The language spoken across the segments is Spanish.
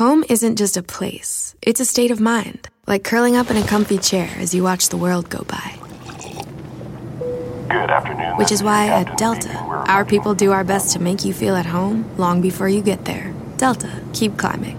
Home isn't just a place, it's a state of mind, like curling up in a comfy chair as you watch the world go by. Good afternoon. Which is why at Delta, our people do our best to make you feel at home long before you get there. Delta, keep climbing.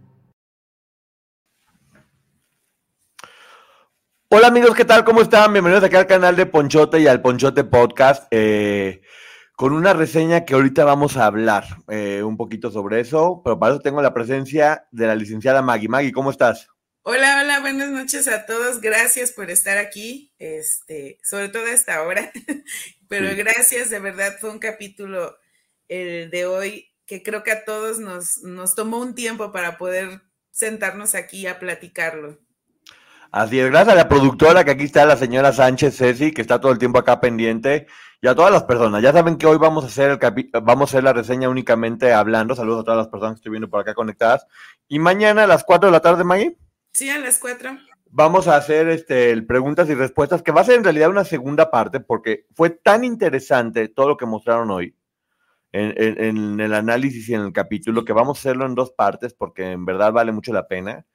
Hola amigos, ¿qué tal? ¿Cómo están? Bienvenidos aquí al canal de Ponchote y al Ponchote Podcast, eh, con una reseña que ahorita vamos a hablar eh, un poquito sobre eso, pero para eso tengo la presencia de la licenciada Maggie. Maggie, ¿cómo estás? Hola, hola, buenas noches a todos. Gracias por estar aquí, este, sobre todo a esta hora, pero gracias, de verdad fue un capítulo el de hoy que creo que a todos nos, nos tomó un tiempo para poder sentarnos aquí a platicarlo. Así es, gracias a la productora que aquí está, la señora Sánchez Ceci, que está todo el tiempo acá pendiente, y a todas las personas. Ya saben que hoy vamos a hacer el vamos a hacer la reseña únicamente hablando. Saludos a todas las personas que estoy viendo por acá conectadas. Y mañana a las 4 de la tarde, Maggie. Sí, a las 4. Vamos a hacer este, preguntas y respuestas, que va a ser en realidad una segunda parte, porque fue tan interesante todo lo que mostraron hoy en, en el análisis y en el capítulo, que vamos a hacerlo en dos partes, porque en verdad vale mucho la pena.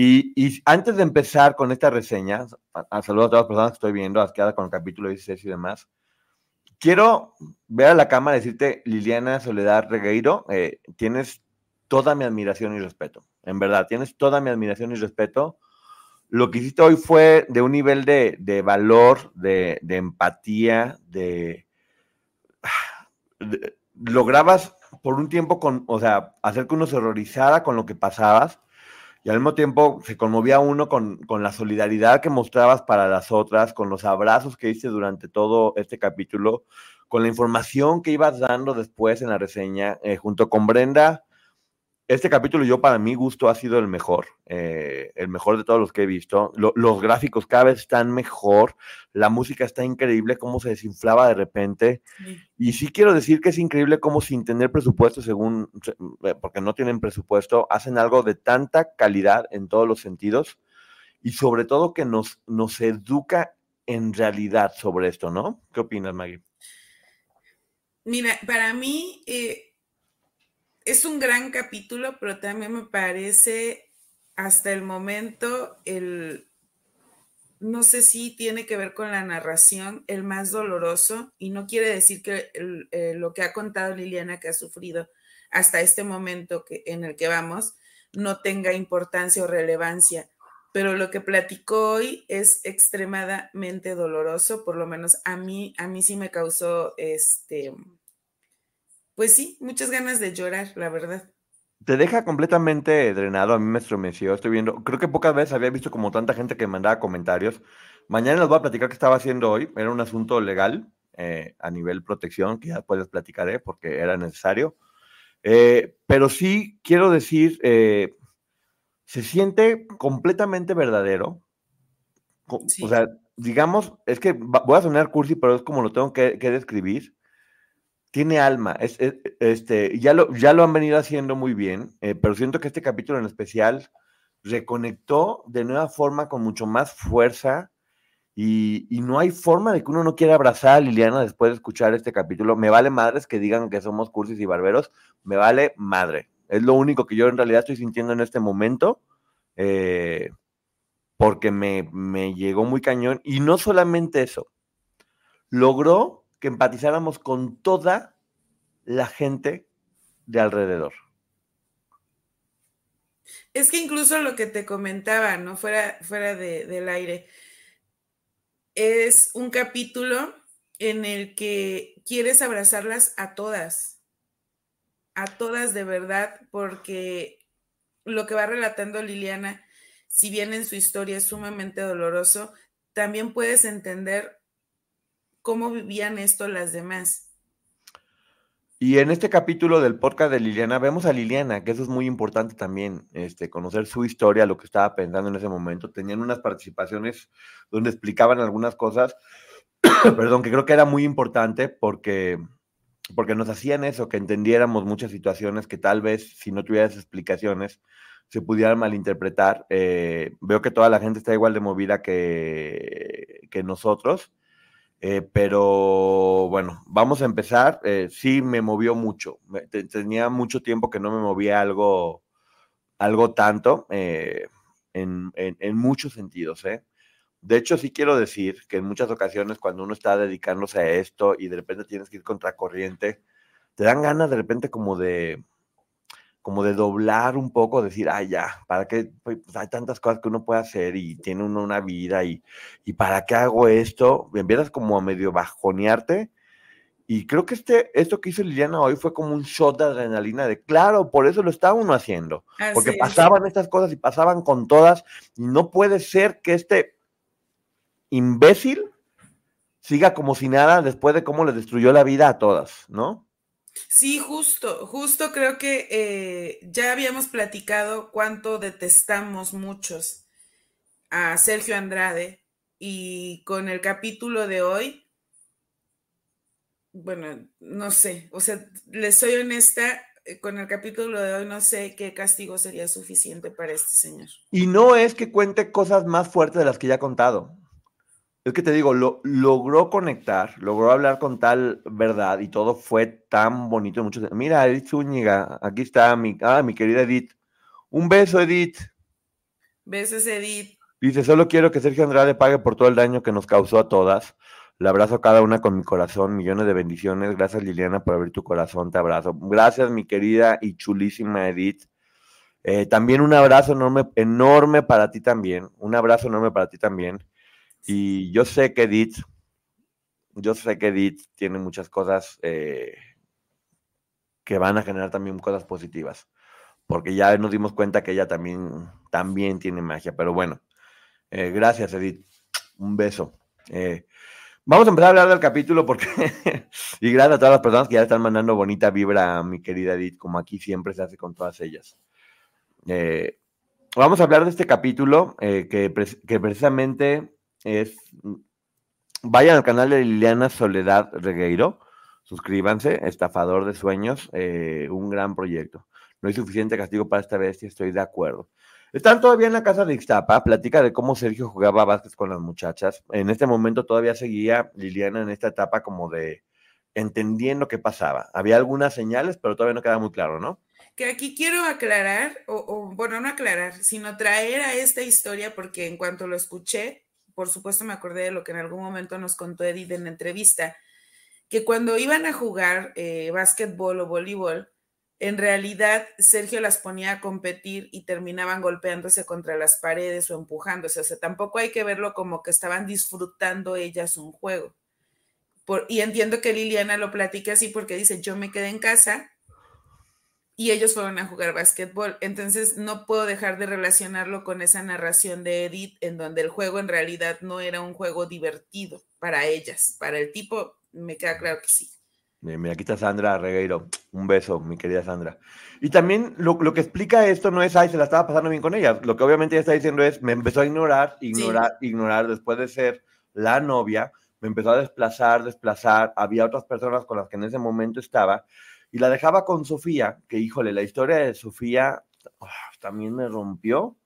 Y, antes de empezar con esta reseña, a, saludo a todas las personas que estoy viendo, asqueada con el capítulo 16 y demás, quiero ver a la cámara y decirte, Liliana Soledad Regueiro, eh, tienes toda mi admiración y respeto. En verdad, tienes toda mi admiración y respeto. Lo que hiciste hoy fue de un nivel de, de valor, de, de, empatía, de, Lograbas por un tiempo, con, o sea, hacer que uno se horrorizara con lo que pasabas y al mismo tiempo se conmovía uno con, la solidaridad que mostrabas para las otras, con los abrazos que hice durante todo este capítulo, con la información que ibas dando después en la reseña, eh, junto con Brenda este capítulo yo para mi gusto ha sido el mejor, eh, el mejor de todos los que he visto. los gráficos cada vez están mejor, la música está increíble, cómo se desinflaba de repente. Y sí quiero decir que es increíble cómo sin tener presupuesto, según, eh, porque no tienen presupuesto, hacen algo de tanta calidad en todos los sentidos y sobre todo que nos, nos educa en realidad sobre esto, ¿no? ¿Qué opinas, Maggie? Mira, para mí... Eh es un gran capítulo, pero también me parece hasta el momento el, no sé si tiene que ver con la narración, el más doloroso, y no quiere decir que eh, lo que ha contado Liliana que ha sufrido hasta este momento que, en el que vamos no tenga importancia o relevancia, pero lo que platicó hoy es extremadamente doloroso, por lo menos a mí, a mí sí me causó este, pues sí, muchas ganas de llorar, la verdad. Te deja completamente drenado, a mí me estremeció, estoy viendo, creo que pocas veces había visto como tanta gente que mandaba comentarios. Mañana les voy a platicar qué estaba haciendo hoy, era un asunto legal eh, a nivel protección, que ya después platicaré porque era necesario. Eh, pero sí quiero decir, eh, se siente completamente verdadero. O sea, digamos, es que voy a sonar cursi, pero es como lo tengo que, que describir tiene alma. Es, este, ya, lo, ya lo han venido haciendo muy bien, eh, pero siento que este capítulo en especial reconectó de nueva forma con mucho más fuerza y, no hay forma de que uno no quiera abrazar a Liliana después de escuchar este capítulo. Me vale madres que digan que somos cursis y barberos, me vale madre. Es lo único que yo en realidad estoy sintiendo en este momento. Eh, porque me, me llegó muy cañón. Y no solamente eso, logró que empatizáramos con toda la gente de alrededor. Es que incluso lo que te comentaba, ¿no? Fuera, fuera del aire, es un capítulo en el que quieres abrazarlas a todas, a todas de verdad, porque lo que va relatando Liliana, si bien en su historia es sumamente doloroso, también puedes entender cómo vivían esto las demás. Y en este capítulo del podcast de Liliana, vemos a Liliana, que eso es muy importante también, este, conocer su historia, lo que estaba pensando en ese momento. Tenían unas participaciones donde explicaban algunas cosas, perdón, que creo que era muy importante porque, porque nos hacían eso, que entendiéramos muchas situaciones que tal vez si no tuvieras explicaciones se pudieran malinterpretar. Eh, veo que toda la gente está igual de movida que, que nosotros eh, pero bueno, vamos a empezar. Eh, sí, me movió mucho. tenía mucho tiempo que no me movía algo, algo tanto eh, en, muchos sentidos. De hecho, sí quiero decir que en muchas ocasiones cuando uno está dedicándose a esto y de repente tienes que ir contracorriente, te dan ganas de repente como de, como de doblar un poco, decir, ay, ya, ¿para qué? Pues, pues hay tantas cosas que uno puede hacer y tiene uno una vida y, y ¿para qué hago esto? Empiezas como a medio bajonearte. Y creo que este, esto que hizo Liliana hoy fue como un shot de adrenalina de, claro, por eso lo está uno haciendo. porque pasaban estas cosas y pasaban con todas. Y no puede ser que este imbécil siga como si nada después de cómo le destruyó la vida a todas, ¿no? Sí, justo, justo creo que eh, ya habíamos platicado cuánto detestamos muchos a Sergio Andrade y con el capítulo de hoy, bueno, no sé, o sea, les soy honesta, eh, con el capítulo de hoy no sé qué castigo sería suficiente para este señor. Y no es que cuente cosas más fuertes de las que ya ha contado. Es que te digo, lo, logró conectar, logró hablar con tal verdad y todo fue tan bonito. Muchos, mira, Edith Zúñiga, aquí está mi, ah, mi querida Edith. Un beso, Edith. Besos, Edith. Dice, solo quiero que Sergio Andrade pague por todo el daño que nos causó a todas. Le abrazo a cada una con mi corazón, millones de bendiciones. Gracias, Liliana, por abrir tu corazón, te abrazo. Gracias, mi querida y chulísima Edith. Eh, también un abrazo enorme, enorme para ti también. Un abrazo enorme para ti también. Y yo sé que Edith, yo sé que Edith tiene muchas cosas eh, que van a generar también cosas positivas, porque ya nos dimos cuenta que ella también, también tiene magia, pero bueno, eh, gracias Edith, un beso. Eh, vamos a empezar a hablar del capítulo porque, y gracias a todas las personas que ya están mandando bonita vibra a mi querida Edith, como aquí siempre se hace con todas ellas. vamos a hablar de este capítulo que, que precisamente es, vayan al canal de Liliana Soledad Regueiro, suscríbanse, Estafador de Sueños, eh, un gran proyecto. No hay suficiente castigo para esta bestia, estoy de acuerdo. Están todavía en la casa de Ixtapa, platica de cómo Sergio jugaba Vázquez con las muchachas. En este momento todavía seguía Liliana en esta etapa como de entendiendo qué pasaba. Había algunas señales, pero todavía no queda muy claro, ¿no? Que aquí quiero aclarar, o, o bueno, no aclarar, sino traer a esta historia, porque en cuanto lo escuché, por supuesto me acordé de lo que en algún momento nos contó Edith en la entrevista, que cuando iban a jugar eh, básquetbol o voleibol, en realidad Sergio las ponía a competir y terminaban golpeándose contra las paredes o empujándose. O sea, tampoco hay que verlo como que estaban disfrutando ellas un juego. y entiendo que Liliana lo platique así porque dice, yo me quedé en casa y ellos fueron a jugar básquetbol. Entonces no puedo dejar de relacionarlo con esa narración de Edith en donde el juego en realidad no era un juego divertido para ellas. Para el tipo, me queda claro que sí. Mira, aquí está Sandra Regueiro. Un beso, mi querida Sandra. Y también lo, que explica esto no es, ay, se la estaba pasando bien con ella. Lo que obviamente ella está diciendo es, me empezó a ignorar, ignorar, ignorar después de ser la novia, me empezó a desplazar, desplazar. Había otras personas con las que en ese momento estaba y la dejaba con Sofía, que híjole, la historia de Sofía ah, también me rompió,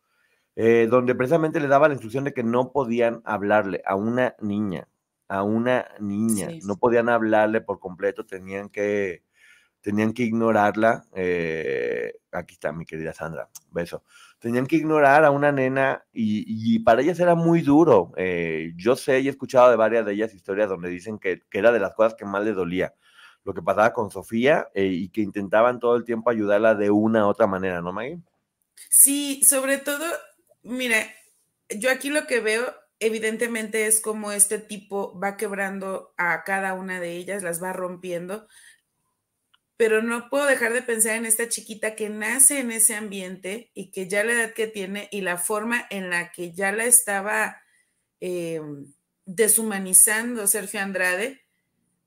eh, donde precisamente le daba la instrucción de que no podían hablarle a una niña, a una niña, no podían hablarle por completo, tenían que, tenían que ignorarla. Eh, aquí está mi querida Sandra, beso. Tenían que ignorar a una nena y, para ellas era muy duro. Eh, yo sé y he escuchado de varias de ellas historias donde dicen que, que, era de las cosas que más le dolía lo que pasaba con Sofía eh, y que intentaban todo el tiempo ayudarla de una u otra manera, ¿no, Maggie? Sí, sobre todo, mira, yo aquí lo que veo evidentemente es como este tipo va quebrando a cada una de ellas, las va rompiendo, pero no puedo dejar de pensar en esta chiquita que nace en ese ambiente y que ya la edad que tiene y la forma en la que ya la estaba em, deshumanizando Sergio Andrade,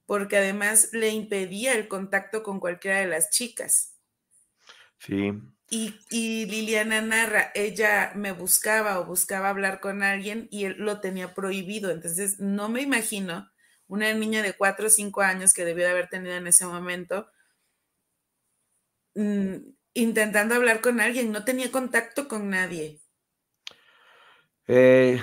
porque además le impedía el contacto con cualquiera de las chicas. Sí. Y, y, Liliana narra, ella me buscaba o buscaba hablar con alguien y él lo tenía prohibido. Entonces, no me imagino una niña de cuatro o cinco años que debió de haber tenido en ese momento, mm, intentando hablar con alguien, no tenía contacto con nadie. Eh,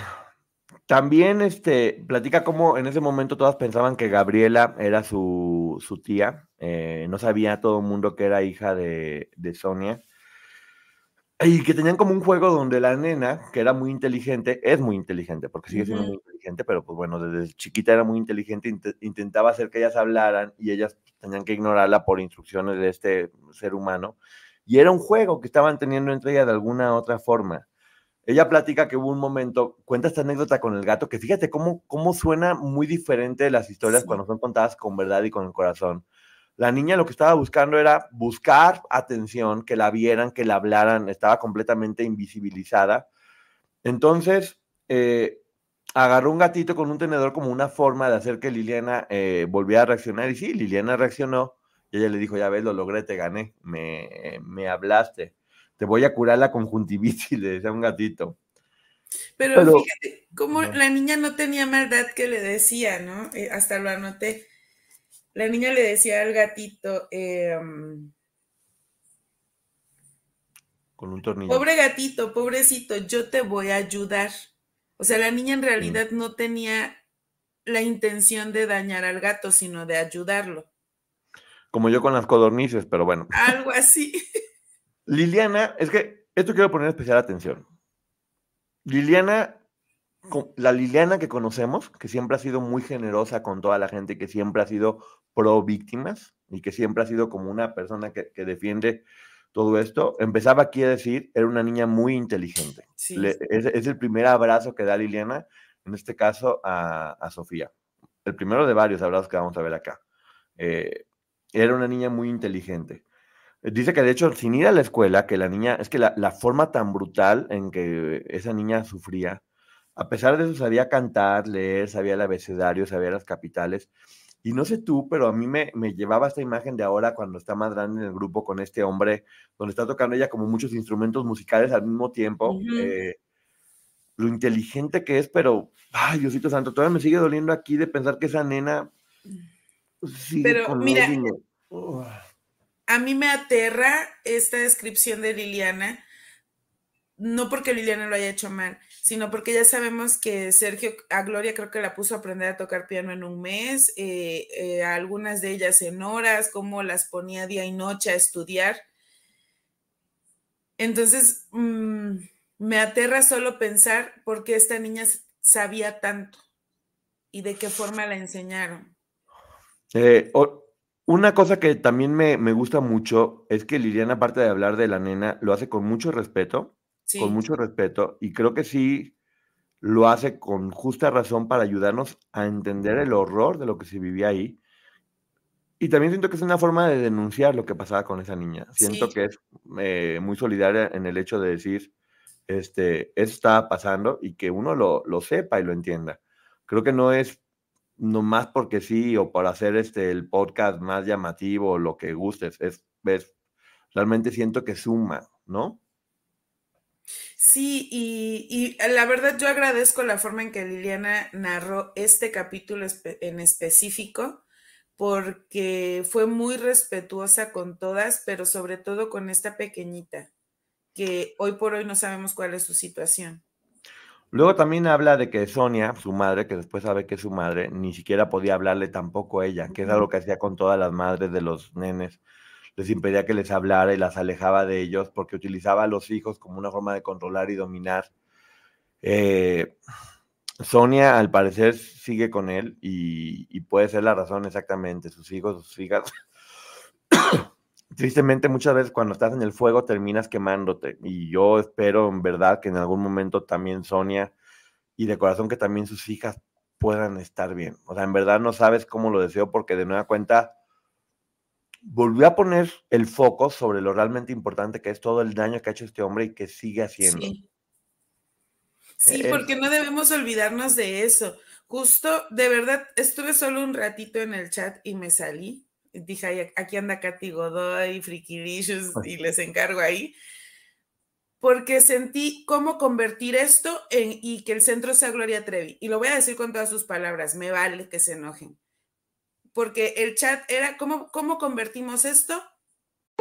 también este, platica cómo en ese momento todas pensaban que Gabriela era su, tía, eh, no sabía todo el mundo que era hija de, de Sonia. Y que tenían como un juego donde la nena, que era muy inteligente, es muy inteligente, porque sigue siendo muy inteligente, pero pues bueno, desde chiquita era muy inteligente, intentaba hacer que ellas hablaran y ellas tenían que ignorarla por instrucciones de este ser humano. Y era un juego que estaban teniendo entre ellas de alguna otra forma. Ella platica que hubo un momento, cuenta esta anécdota con el gato, que fíjate cómo, cómo suena muy diferente las historias cuando son contadas con verdad y con el corazón. La niña lo que estaba buscando era buscar atención, que la vieran, que la hablaran, estaba completamente invisibilizada. Entonces, eh, agarró un gatito con un tenedor como una forma de hacer que Liliana eh, volviera a reaccionar. Y sí, Liliana reaccionó y ella le dijo, ya ves, lo logré, te gané, me, me hablaste, te voy a curar la conjuntivitis, le decía un gatito. Pero, fíjate, como la niña no tenía maldad que le decía, ¿no? Eh, hasta lo anoté la niña le decía al gatito, em, con un tornillo. Pobre gatito, pobrecito, yo te voy a ayudar. O sea, la niña en realidad no tenía la intención de dañar al gato, sino de ayudarlo. Como yo con las codornices, pero bueno. Algo así. Liliana, es que esto quiero poner especial atención. Liliana la Liliana que conocemos, que siempre ha sido muy generosa con toda la gente, que siempre ha sido pro víctimas y que siempre ha sido como una persona que, defiende todo esto, empezaba aquí a decir, era una niña muy inteligente. es, el primer abrazo que da Liliana, en este caso a, Sofía. El primero de varios abrazos que vamos a ver acá. Eh, era una niña muy inteligente. Dice que de hecho, sin ir a la escuela, que la niña, es que la, la forma tan brutal en que esa niña sufría, a pesar de eso sabía cantar, leer, sabía el abecedario, sabía las capitales. Y no sé tú, pero a mí me, me, llevaba esta imagen de ahora cuando está grande en el grupo con este hombre, donde está tocando ella como muchos instrumentos musicales al mismo tiempo. Eh, lo inteligente que es, pero, ay, Diosito Santo, todavía me sigue doliendo aquí de pensar que esa nena. pero mira, a mí me aterra esta descripción de Liliana, no porque Liliana lo haya hecho mal, sino porque ya sabemos que Sergio, a Gloria creo que la puso a aprender a tocar piano en un mes, eh, eh, algunas de ellas en horas, cómo las ponía día y noche a estudiar. Entonces, mm, me aterra solo pensar por qué esta niña sabía tanto y de qué forma la enseñaron. Eh, una cosa que también me, me, gusta mucho es que Liliana, aparte de hablar de la nena, lo hace con mucho respeto con mucho respeto, y creo que sí lo hace con justa razón para ayudarnos a entender el horror de lo que se vivía ahí. Y también siento que es una forma de denunciar lo que pasaba con esa niña. Siento que es eh, muy solidaria en el hecho de decir, este, eso estaba pasando y que uno lo, lo sepa y lo entienda. Creo que no es nomás porque sí o para hacer este, el podcast más llamativo o lo que gustes. Es, es, realmente siento que suma, ¿no? Sí, y, la verdad yo agradezco la forma en que Liliana narró este capítulo en específico, porque fue muy respetuosa con todas, pero sobre todo con esta pequeñita, que hoy por hoy no sabemos cuál es su situación. Luego también habla de que Sonia, su madre, que después sabe que es su madre, ni siquiera podía hablarle tampoco a ella, que es algo que hacía con todas las madres de los nenes les impedía que les hablara y las alejaba de ellos porque utilizaba a los hijos como una forma de controlar y dominar. Eh, Sonia, al parecer, sigue con él y, puede ser la razón exactamente. Sus hijos, sus hijas. Tristemente, muchas veces cuando estás en el fuego terminas quemándote. Y yo espero en verdad que en algún momento también Sonia y de corazón que también sus hijas puedan estar bien. O sea, en verdad no sabes cómo lo deseo porque de nueva cuenta volvió a poner el foco sobre lo realmente importante que es todo el daño que ha hecho este hombre y que sigue haciendo. Sí, porque no debemos olvidarnos de eso. Justo, de verdad, estuve solo un ratito en el chat y me salí. Dije, aquí anda Katy Godoy, Frikilicious, y les encargo ahí. Porque sentí cómo convertir esto en, y que el centro sea Gloria Trevi. Y lo voy a decir con todas sus palabras, me vale que se enojen. Porque el chat era, ¿cómo, cómo convertimos esto?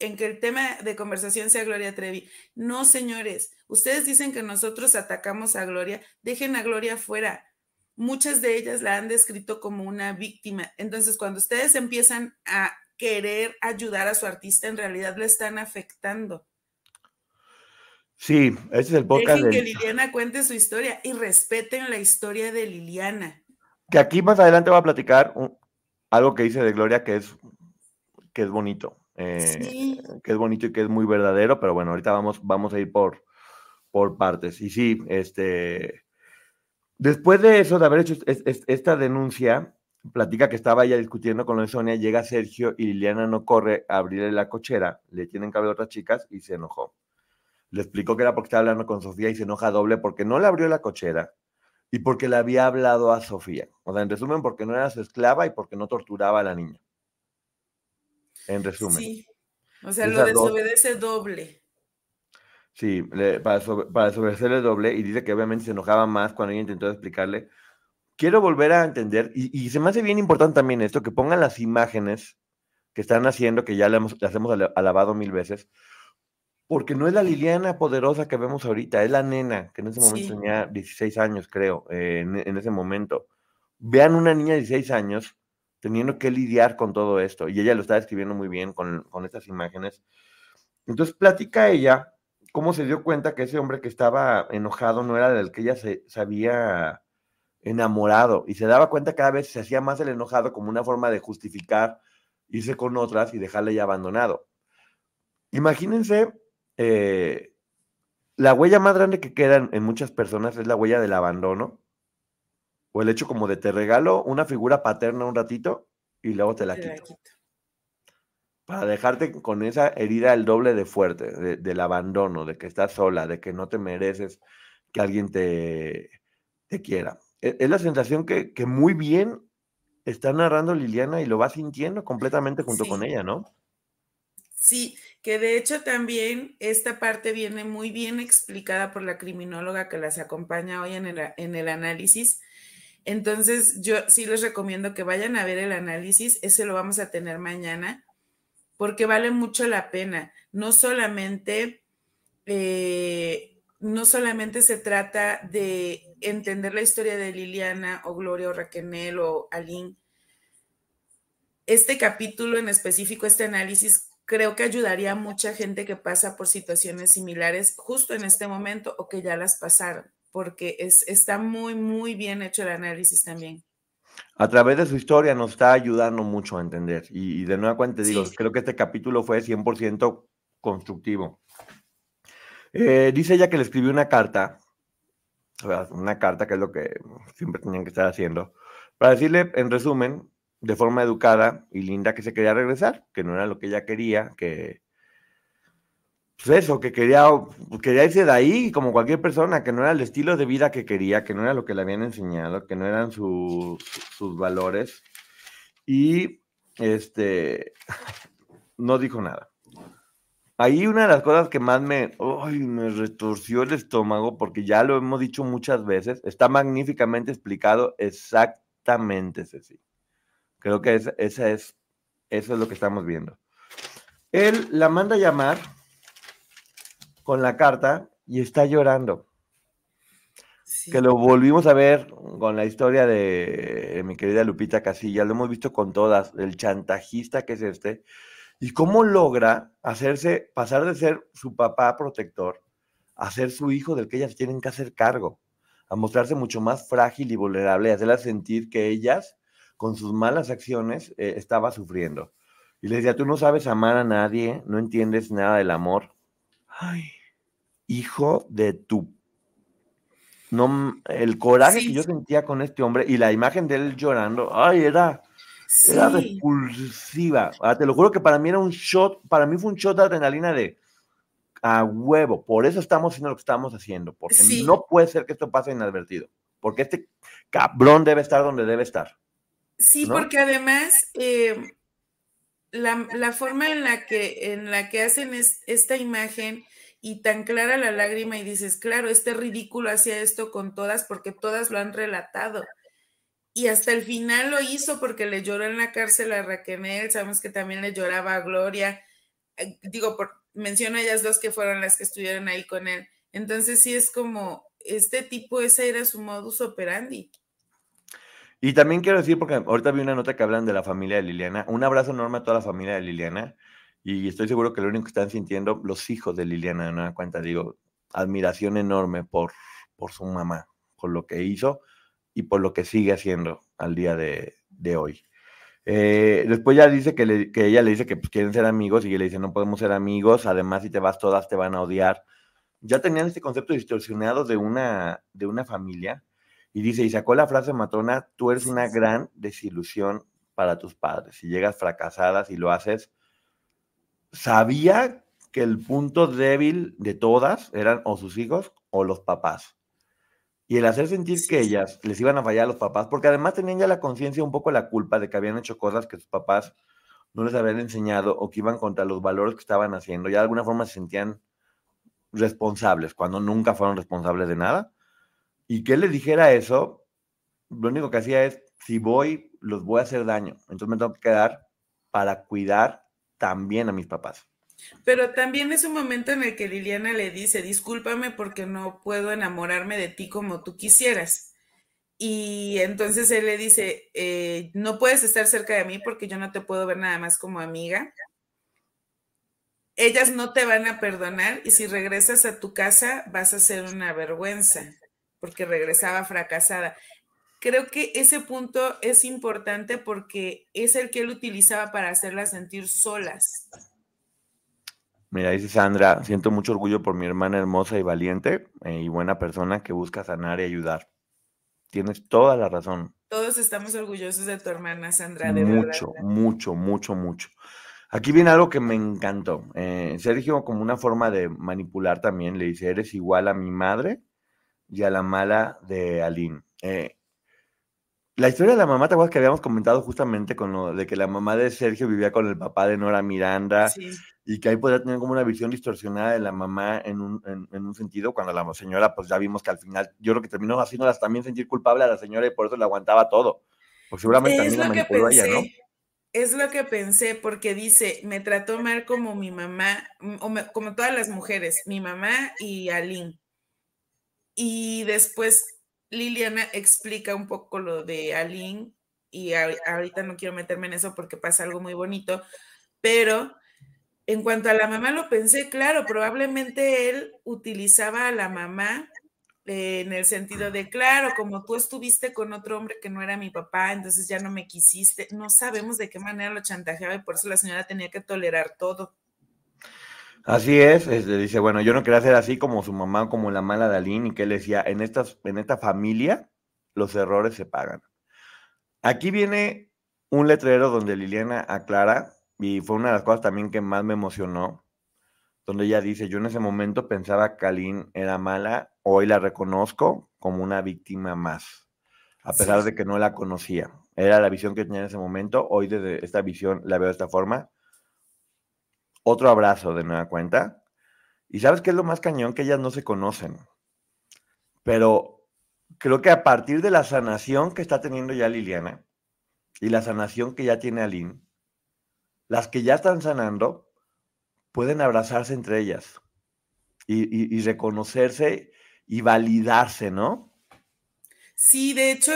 en que el tema de conversación sea Gloria Trevi. No, señores, ustedes dicen que nosotros atacamos a Gloria, dejen a Gloria fuera. Muchas de ellas la han descrito como una víctima. Entonces, cuando ustedes empiezan a querer ayudar a su artista, en realidad le están afectando. Sí, ese es el podcast. Dejen que Liliana cuente su historia y respeten la historia de Liliana. Que aquí más adelante va a platicar algo que dice de Gloria que es, que es bonito. Eh, que es bonito y que es muy verdadero, pero bueno, ahorita vamos, vamos a ir por, por partes. Y sí, este, después de eso, de haber hecho esta denuncia, platica que estaba ella discutiendo con Sonia, llega Sergio y Liliana no corre a abrirle la cochera, le tienen que abrir otras chicas y se enojó. Le explicó que era porque estaba hablando con Sofía y se enoja doble porque no le abrió la cochera y porque le había hablado a Sofía. O sea, en resumen, porque no era su esclava y porque no torturaba a la niña en resumen. Sí, o sea, lo desobedece doble. Sí, para, para desobedecerle doble y dice que obviamente se enojaba más cuando ella intentó explicarle. Quiero volver a entender, y, se me hace bien importante también esto, que pongan las imágenes que están haciendo, que ya las hemos alabado mil veces, porque no es la Liliana poderosa que vemos ahorita, es la nena, que en ese momento tenía 16 años, creo, eh, en, en, ese momento. Vean una niña de 16 años teniendo que lidiar con todo esto. Y ella lo está describiendo muy bien con, estas imágenes. Entonces platica ella cómo se dio cuenta que ese hombre que estaba enojado no era del que ella se, había enamorado y se daba cuenta cada vez se hacía más el enojado como una forma de justificar irse con otras y dejarle ya abandonado. Imagínense, eh, la huella más grande que queda en muchas personas es la huella del abandono o el hecho como de te regalo una figura paterna un ratito y luego te la quito. Para dejarte con esa herida el doble de fuerte, del abandono, de que estás sola, de que no te mereces que alguien te, te quiera. E, es, la sensación que, muy bien está narrando Liliana y lo va sintiendo completamente junto con ella, ¿no? Sí, que de hecho también esta parte viene muy bien explicada por la criminóloga que las acompaña hoy en el, en el análisis, entonces, yo sí les recomiendo que vayan a ver el análisis, ese lo vamos a tener mañana, porque vale mucho la pena. No solamente, eh, no solamente se trata de entender la historia de Liliana o Gloria o Raquel o Aline. Este capítulo en específico, este análisis, creo que ayudaría a mucha gente que pasa por situaciones similares justo en este momento o que ya las pasaron porque es, está muy, muy bien hecho el análisis también. A través de su historia nos está ayudando mucho a entender. Y, de nuevo cuenta, digo, creo que este capítulo fue 100% constructivo. Eh, dice ella que le escribió una carta, una carta que es lo que siempre tenían que estar haciendo, para decirle, en resumen, de forma educada y linda, que se quería regresar, que no era lo que ella quería, que, pues eso, que quería, quería irse de ahí como cualquier persona, que no era el estilo de vida que quería, que no era lo que le habían enseñado, que no eran sus valores. Y este, no dijo nada. Ahí una de las cosas que más me, me retorció el estómago, porque ya lo hemos dicho muchas veces, está magníficamente explicado exactamente, Ceci. Creo que esa es, eso es lo que estamos viendo. Él la manda a llamar con la carta y está llorando. Que lo volvimos a ver con la historia de mi querida Lupita Casilla, lo hemos visto con todas, el chantajista que es este, y cómo logra hacerse, pasar de ser su papá protector a ser su hijo del que ellas tienen que hacer cargo, a mostrarse mucho más frágil y vulnerable, a hacerlas sentir que ellas, con sus malas acciones, eh, estaba sufriendo. Y le decía, tú no sabes amar a nadie, no entiendes nada del amor. Ay, hijo de tu no, el coraje que yo sentía con este hombre y la imagen de él llorando, ay, era, era repulsiva. Ah, te lo juro que para mí era un shot, para mí fue un shot de adrenalina de a huevo. Por eso estamos haciendo lo que estamos haciendo, porque no puede ser que esto pase inadvertido, porque este cabrón debe estar donde debe estar. Sí, porque además eh, la, la, forma en la que, en la que hacen esta imagen y tan clara la lágrima y dices, claro, este ridículo hacía esto con todas porque todas lo han relatado. Y hasta el final lo hizo porque le lloró en la cárcel a Raquel, sabemos que también le lloraba a Gloria, eh, digo, por, menciono a ellas dos que fueron las que estuvieron ahí con él. Entonces sí es como, este tipo, ese era su modus operandi. Y también quiero decir, porque ahorita vi una nota que hablan de la familia de Liliana, un abrazo enorme a toda la familia de Liliana. Y estoy seguro que lo único que están sintiendo los hijos de Liliana, de nueva cuenta, digo, admiración enorme por, por su mamá, por lo que hizo y por lo que sigue haciendo al día de, hoy. Eh, después ya dice que, que, ella le dice que pues, quieren ser amigos y ella le dice no podemos ser amigos, además si te vas todas te van a odiar. Ya tenían este concepto distorsionado de una, de una familia y dice, y sacó la frase matona, tú eres una gran desilusión para tus padres. Si llegas fracasadas y lo haces, sabía que el punto débil de todas eran o sus hijos o los papás. Y el hacer sentir que ellas les iban a fallar a los papás, porque además tenían ya la conciencia, un poco la culpa de que habían hecho cosas que sus papás no les habían enseñado o que iban contra los valores que estaban haciendo. Ya de alguna forma se sentían responsables, cuando nunca fueron responsables de nada. Y que él les dijera eso, lo único que hacía es, si voy, los voy a hacer daño. Entonces me tengo que quedar para cuidar también a mis papás. Pero también es un momento en el que Liliana le dice, discúlpame porque no puedo enamorarme de ti como tú quisieras. Y entonces él le dice, eh, no puedes estar cerca de mí porque yo no te puedo ver nada más como amiga. Ellas no te van a perdonar y si regresas a tu casa vas a ser una vergüenza porque regresaba fracasada creo que ese punto es importante porque es el que él utilizaba para hacerlas sentir solas. Mira, dice Sandra, siento mucho orgullo por mi hermana hermosa y valiente eh, y buena persona que busca sanar y ayudar. Tienes toda la razón. Todos estamos orgullosos de tu hermana, Sandra. De mucho, mucho, mucho, mucho. Aquí viene algo que me encantó. Eh, Sergio, como una forma de manipular también, le dice, eres igual a mi madre y a la mala de Aline. Eh, la historia de la mamá, ¿te acuerdas que habíamos comentado justamente con lo de que la mamá de Sergio vivía con el papá de Nora Miranda y que ahí podía tener como una visión distorsionada de la mamá en un, en, un sentido, cuando la señora, pues ya vimos que al final, yo creo que terminó haciéndolas también sentir culpable a la señora y por eso le aguantaba todo. Porque seguramente también la manipuló ella, ¿no? Es lo que pensé, porque dice, me trató mal como mi mamá, o como todas las mujeres, mi mamá y Aline. Y después Liliana explica un poco lo de Aline y ahorita no quiero meterme en eso porque pasa algo muy bonito, pero en cuanto a la mamá lo pensé, claro, probablemente él utilizaba a la mamá en el sentido de, claro, como tú estuviste con otro hombre que no era mi papá, entonces ya no me quisiste, no sabemos de qué manera lo chantajeaba y por eso la señora tenía que tolerar todo. Así es, este, dice, bueno, yo no quería ser así como su mamá, como la mala de Aline, y que él decía, en, estas, en esta familia los errores se pagan. Aquí viene un letrero donde Liliana aclara, y fue una de las cosas también que más me emocionó, donde ella dice, yo en ese momento pensaba que Aline era mala, hoy la reconozco como una víctima más, a pesar de que no la conocía. Era la visión que tenía en ese momento, hoy desde esta visión la veo de esta forma otro abrazo de nueva cuenta. Y sabes qué es lo más cañón, que ellas no se conocen. Pero creo que a partir de la sanación que está teniendo ya Liliana y la sanación que ya tiene Aline, las que ya están sanando pueden abrazarse entre ellas y, y reconocerse y validarse, ¿no? Sí, de hecho,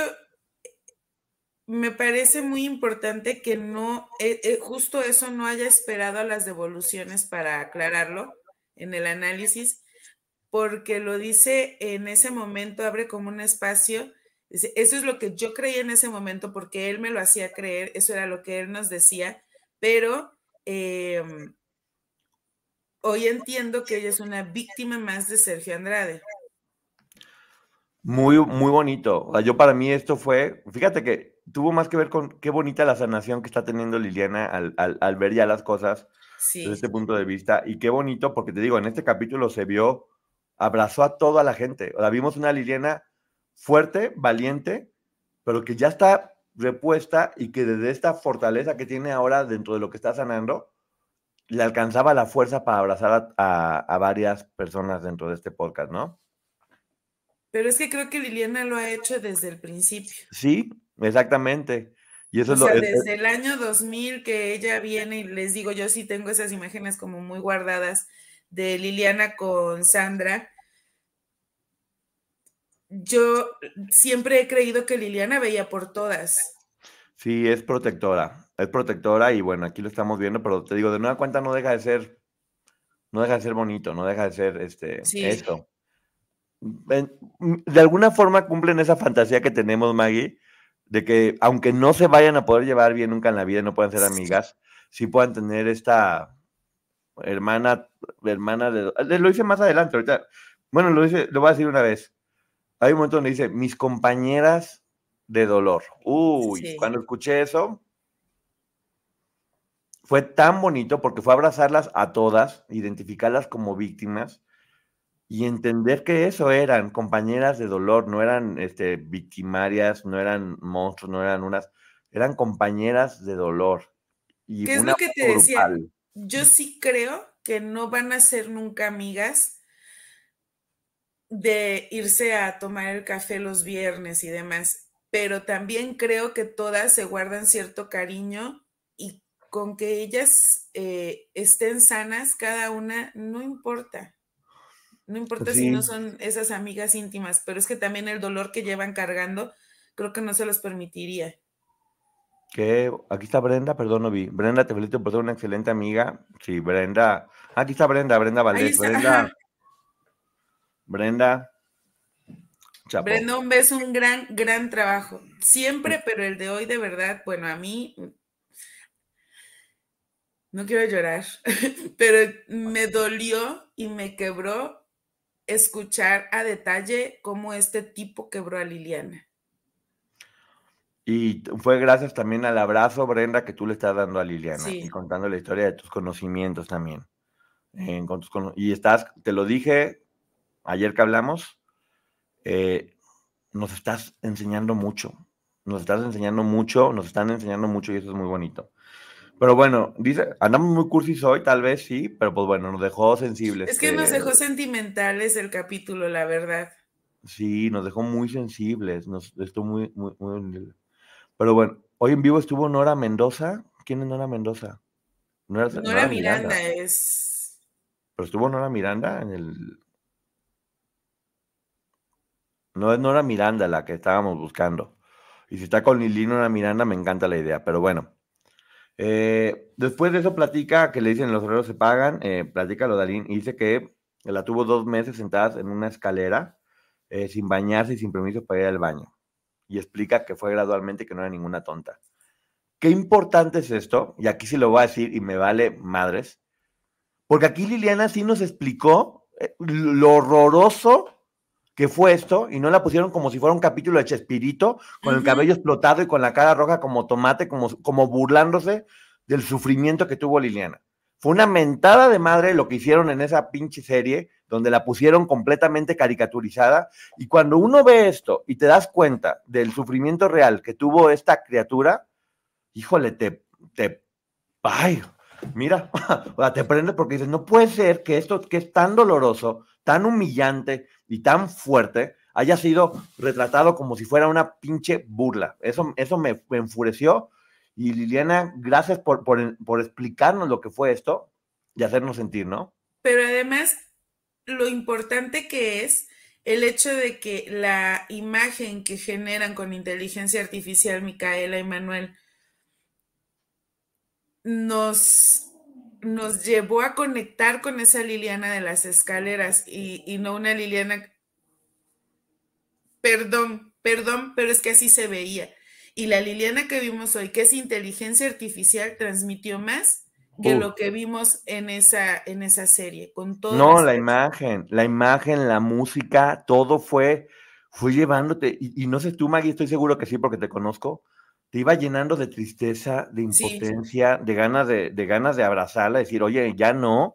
me parece muy importante que no, eh, eh, justo eso no haya esperado a las devoluciones para aclararlo en el análisis, porque lo dice en ese momento, abre como un espacio. Dice, eso es lo que yo creía en ese momento porque él me lo hacía creer, eso era lo que él nos decía, pero em, hoy entiendo que ella es una víctima más de Sergio Andrade. Muy, muy bonito. yo para mí esto fue, fíjate que tuvo más que ver con qué bonita la sanación que está teniendo Liliana al, ver ya las cosas desde este punto de vista. Y qué bonito, porque te digo, en este capítulo se vio, abrazó a toda la gente. O sea, vimos una Liliana fuerte, valiente, pero que ya está repuesta y que desde esta fortaleza que tiene ahora dentro de lo que está sanando, le alcanzaba la fuerza para abrazar a varias personas dentro de este podcast, ¿no? Pero es que creo que Liliana lo ha hecho desde el principio. Sí, exactamente. Y eso o es lo, sea, desde el año 2000 que ella viene y les digo, yo sí tengo esas imágenes como muy guardadas de Liliana con Sandra. Yo siempre he creído que Liliana veía por todas. Sí, es protectora, es protectora y bueno, aquí lo estamos viendo, pero te digo, de nueva cuenta no deja de ser, no deja de ser bonito, no deja de ser este, sí. esto de alguna forma cumplen esa fantasía que tenemos, Maggie, de que aunque no se vayan a poder llevar bien nunca en la vida, no puedan ser amigas, sí puedan tener esta hermana, hermana de... Eh, lo hice más adelante, ahorita. Bueno, lo, dice, lo voy a decir una vez. Hay un momento donde dice, mis compañeras de dolor. Uy, cuando escuché eso, fue tan bonito porque fue abrazarlas a todas, identificarlas como víctimas y entender que eso eran compañeras de dolor, no eran este, victimarias, no eran monstruos, no eran unas, eran compañeras de dolor. Y ¿Qué es lo que te decía? Yo sí creo que no van a ser nunca amigas de irse a tomar el café los viernes y demás, pero también creo que todas se guardan cierto cariño y con que ellas eh, estén sanas, cada una, no importa. No importa pues si no son esas amigas íntimas, pero es que también el dolor que llevan cargando, creo que no se los permitiría. Que aquí está Brenda, perdón, no vi. Brenda, te felicito por ser una excelente amiga. Sí, Brenda. Aquí está Brenda, Brenda Valdés. Brenda. Brenda. Brenda, un beso, un gran, gran trabajo. Siempre, pero el de hoy, de verdad, bueno, a mí no quiero llorar, pero me dolió y me quebró escuchar a detalle cómo este tipo quebró a Liliana. Y fue gracias también al abrazo, Brenda, que tú le estás dando a Liliana y contando la historia de tus conocimientos también. y estás, te lo dije ayer que hablamos, eh, nos estás enseñando mucho, nos estás enseñando mucho, nos están enseñando mucho y eso es muy bonito. Pero bueno, dice, andamos muy cursis hoy, tal vez sí, pero pues bueno, nos dejó sensibles. Es que nos dejó sentimentales el capítulo, la verdad. Sí, nos dejó muy sensibles, nos estuvo muy, muy, muy... Pero bueno, hoy en vivo estuvo Nora Mendoza. ¿Quién es Nora Mendoza? Nora, Nora, Miranda, es. Pero estuvo Nora Miranda en el. No es Nora Miranda la que estábamos buscando. Y si está con Lili Nora Miranda, me encanta la idea. Pero bueno, eh, después de eso platica que le dicen los horarios se pagan, eh, platica lo Dalín y dice que la tuvo dos meses sentada en una escalera eh, sin bañarse y sin permiso para ir al baño. Y explica que fue gradualmente que no era ninguna tonta. Qué importante es esto, y aquí sí lo voy a decir y me vale madres, porque aquí Liliana sí nos explicó eh, lo horroroso que fue esto y no la pusieron como si fuera un capítulo de Chespirito, con el cabello explotado y con la cara roja como tomate, como, como burlándose del sufrimiento que tuvo Liliana. Fue una mentada de madre lo que hicieron en esa pinche serie, donde la pusieron completamente caricaturizada. Y cuando uno ve esto y te das cuenta del sufrimiento real que tuvo esta criatura, híjole, te, te, ay, mira, te prende porque dices, no puede ser que esto que es tan doloroso, tan humillante y tan fuerte haya sido retratado como si fuera una pinche burla. Eso, eso me, enfureció. Y Liliana, gracias por, por, explicarnos lo que fue esto y hacernos sentir, ¿no? Pero además, lo importante que es el hecho de que la imagen que generan con inteligencia artificial Micaela y Manuel nos nos llevó a conectar con esa Liliana de las escaleras y, y no una Liliana, perdón, perdón, pero es que así se veía. Y la Liliana que vimos hoy, que es inteligencia artificial, transmitió más que lo que vimos en esa, en esa serie. Con todo no, la imagen, la imagen, la música, todo fue, fue llevándote. Y, no sé tú, Maggie, estoy seguro que sí, porque te conozco. Te iba llenando de tristeza, de impotencia, de ganas de, de, ganas de abrazarla, decir, oye, ya no.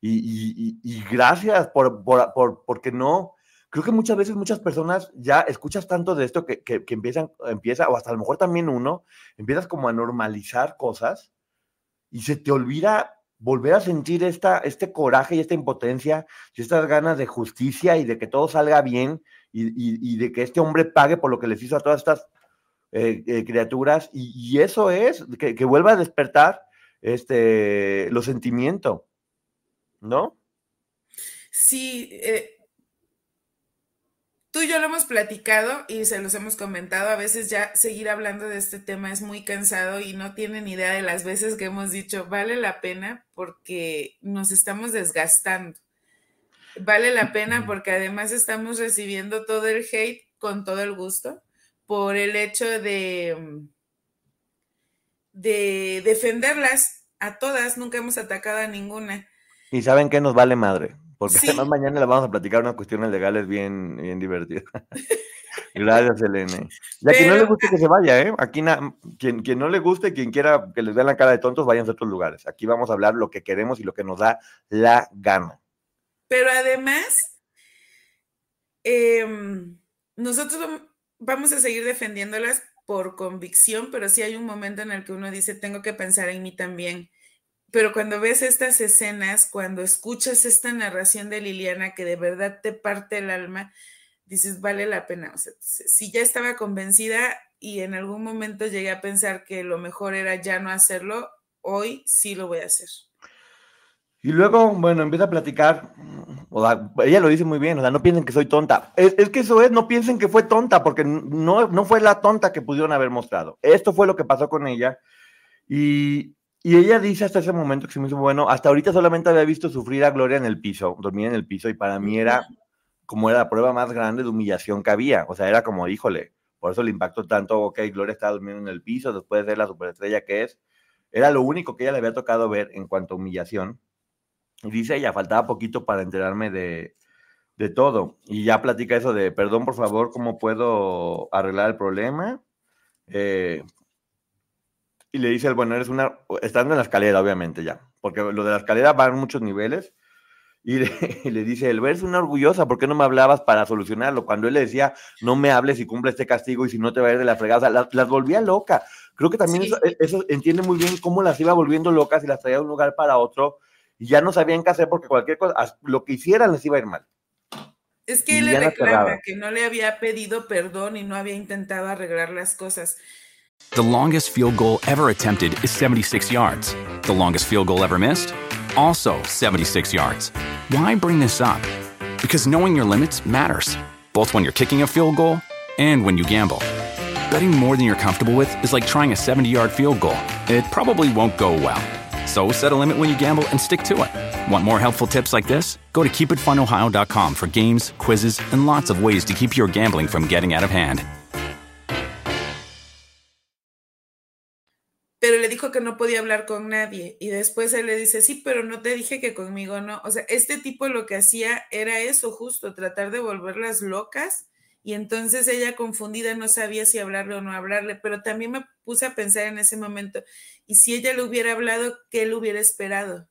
Y, y gracias por, por, por, porque no, creo que muchas veces muchas personas ya escuchas tanto de esto que, que, empiezan, empieza, o hasta a lo mejor también uno, empiezas como a normalizar cosas y se te olvida volver a sentir esta, este coraje y esta impotencia y estas ganas de justicia y de que todo salga bien y, y, de que este hombre pague por lo que les hizo a todas estas eh, eh, criaturas y, eso es, que, que, vuelva a despertar este, los sentimientos, ¿no? Sí, eh, Tú y yo lo hemos platicado y se los hemos comentado. A veces ya seguir hablando de este tema es muy cansado y no tienen idea de las veces que hemos dicho, vale la pena porque nos estamos desgastando. Vale la pena porque además estamos recibiendo todo el hate con todo el gusto por el hecho de, de defenderlas a todas. Nunca hemos atacado a ninguna. Y saben que nos vale madre. Porque además mañana le vamos a platicar unas cuestiones legales bien, bien divertidas. Gracias, Elene. Y a quien no le guste que se vaya, ¿eh? Aquí quien, quien no le guste, quien quiera que les vean la cara de tontos, vayan a otros lugares. Aquí vamos a hablar lo que queremos y lo que nos da la gana. Pero además, em, nosotros vamos a seguir defendiéndolas por convicción, pero sí hay un momento en el que uno dice, tengo que pensar en mí también pero cuando ves estas escenas, cuando escuchas esta narración de Liliana que de verdad te parte el alma, dices, vale la pena. O sea, si ya estaba convencida y en algún momento llegué a pensar que lo mejor era ya no hacerlo, hoy sí lo voy a hacer. Y luego, bueno, empieza a platicar, ella lo dice muy bien, o sea, no piensen que soy tonta. Es, es, que eso es, no piensen que fue tonta, porque no, no fue la tonta que pudieron haber mostrado. Esto fue lo que pasó con ella. Y, y ella dice hasta ese momento que se me hizo bueno, hasta ahorita solamente había visto sufrir a Gloria en el piso, dormir en el piso, y para mí era como era la prueba más grande de humillación que había. O sea, era como, híjole, por eso le impactó tanto, ok, Gloria está durmiendo en el piso después de ser la superestrella que es. Era lo único que ella le había tocado ver en cuanto a humillación. Dice ella, faltaba poquito para enterarme de, de todo. Y ya platica eso de, perdón, por favor, ¿cómo puedo arreglar el problema? Eh, y le dice, bueno, eres una, estando en la escalera, obviamente ya, porque lo de la escalera va en muchos niveles, y le, dice, el eres una orgullosa, ¿por qué no me hablabas para solucionarlo? Cuando él le decía, no me hables y cumple este castigo y si no te va a ir de la fregada, las, volvía loca. Creo que también e, eso, entiende muy bien cómo las iba volviendo locas y las traía de un lugar para otro y ya no sabían qué hacer porque cualquier cosa, lo que hicieran les iba a ir mal. Es que él le reclama que no le había pedido perdón y no había intentado arreglar las cosas. The longest field goal ever attempted is 76 yards. The longest field goal ever missed? Also 76 yards. Why bring this up? Because knowing your limits matters, both when you're kicking a field goal and when you gamble. Betting more than you're comfortable with is like trying a 70 yard field goal, it probably won't go well. So set a limit when you gamble and stick to it. Want more helpful tips like this? Go to keepitfunohio.com for games, quizzes, and lots of ways to keep your gambling from getting out of hand. pero le dijo que no podía hablar con nadie y después él le dice, sí, pero no te dije que conmigo no. O sea, este tipo lo que hacía era eso justo, tratar de volverlas locas y entonces ella confundida no sabía si hablarle o no hablarle, pero también me puse a pensar en ese momento, y si ella le hubiera hablado, ¿qué le hubiera esperado?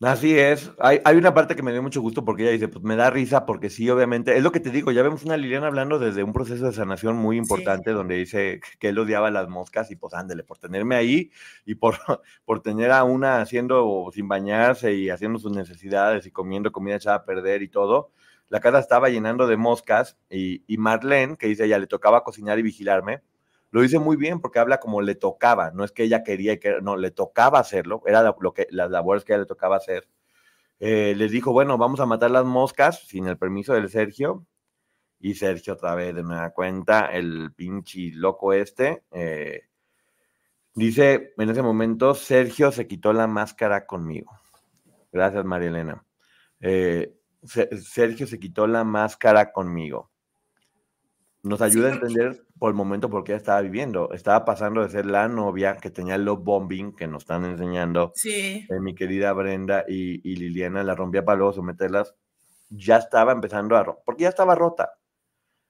Así es. Hay, hay, una parte que me dio mucho gusto porque ella dice, pues me da risa porque sí, obviamente, es lo que te digo, ya vemos una Liliana hablando desde un proceso de sanación muy importante donde dice que él odiaba las moscas y pues ándele, por tenerme ahí y por, por tener a una haciendo sin bañarse y haciendo sus necesidades y comiendo comida echada a perder y todo, la casa estaba llenando de moscas y, y Marlene, que dice ella, le tocaba cocinar y vigilarme, lo dice muy bien porque habla como le tocaba, no es que ella quería que no, le tocaba hacerlo, era lo que, las labores que ella le tocaba hacer. Eh, les dijo, bueno, vamos a matar las moscas sin el permiso del Sergio. Y Sergio otra vez de nueva cuenta, el pinche loco este, eh, Dice, en ese momento, Sergio se quitó la máscara conmigo. Gracias, María Elena. Eh, Sergio se quitó la máscara conmigo. Nos ayuda a entender por el momento por qué estaba viviendo. Estaba pasando de ser la novia que tenía el love bombing que nos están enseñando sí. Eh, mi querida Brenda y, Liliana, la rompía para luego someterlas. Ya estaba empezando a porque ya estaba rota.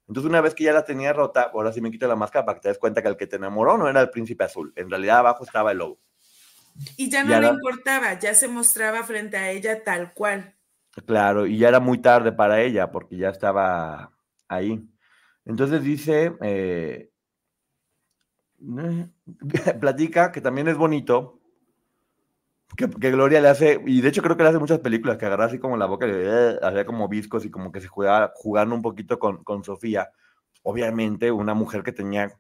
Entonces, una vez que ya la tenía rota, ahora sí me quito la máscara para que te des cuenta que el que te enamoró no era el príncipe azul. En realidad, abajo estaba el lobo. Y ya no le importaba, ya se mostraba frente a ella tal cual. Claro, y ya era muy tarde para ella porque ya estaba ahí. Entonces dice, eh, platica que también es bonito, que, Gloria le hace, y de hecho creo que le hace muchas películas, que agarra así como la boca y eh, hacía como viscos y como que se jugaba jugando un poquito con, con Sofía. Obviamente una mujer que tenía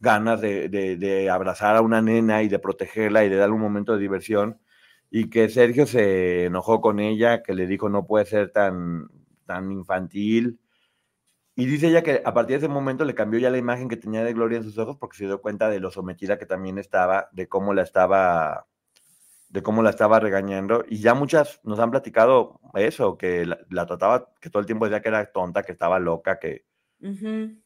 ganas de, de, abrazar a una nena y de protegerla y de darle un momento de diversión, y que Sergio se enojó con ella, que le dijo no puede ser tan, tan infantil. Y dice ella que a partir de ese momento le cambió ya la imagen que tenía de Gloria en sus ojos porque se dio cuenta de lo sometida que también estaba, de cómo la estaba, de cómo la estaba regañando. Y ya muchas nos han platicado eso, que la, trataba, que todo el tiempo decía que era tonta, que estaba loca, que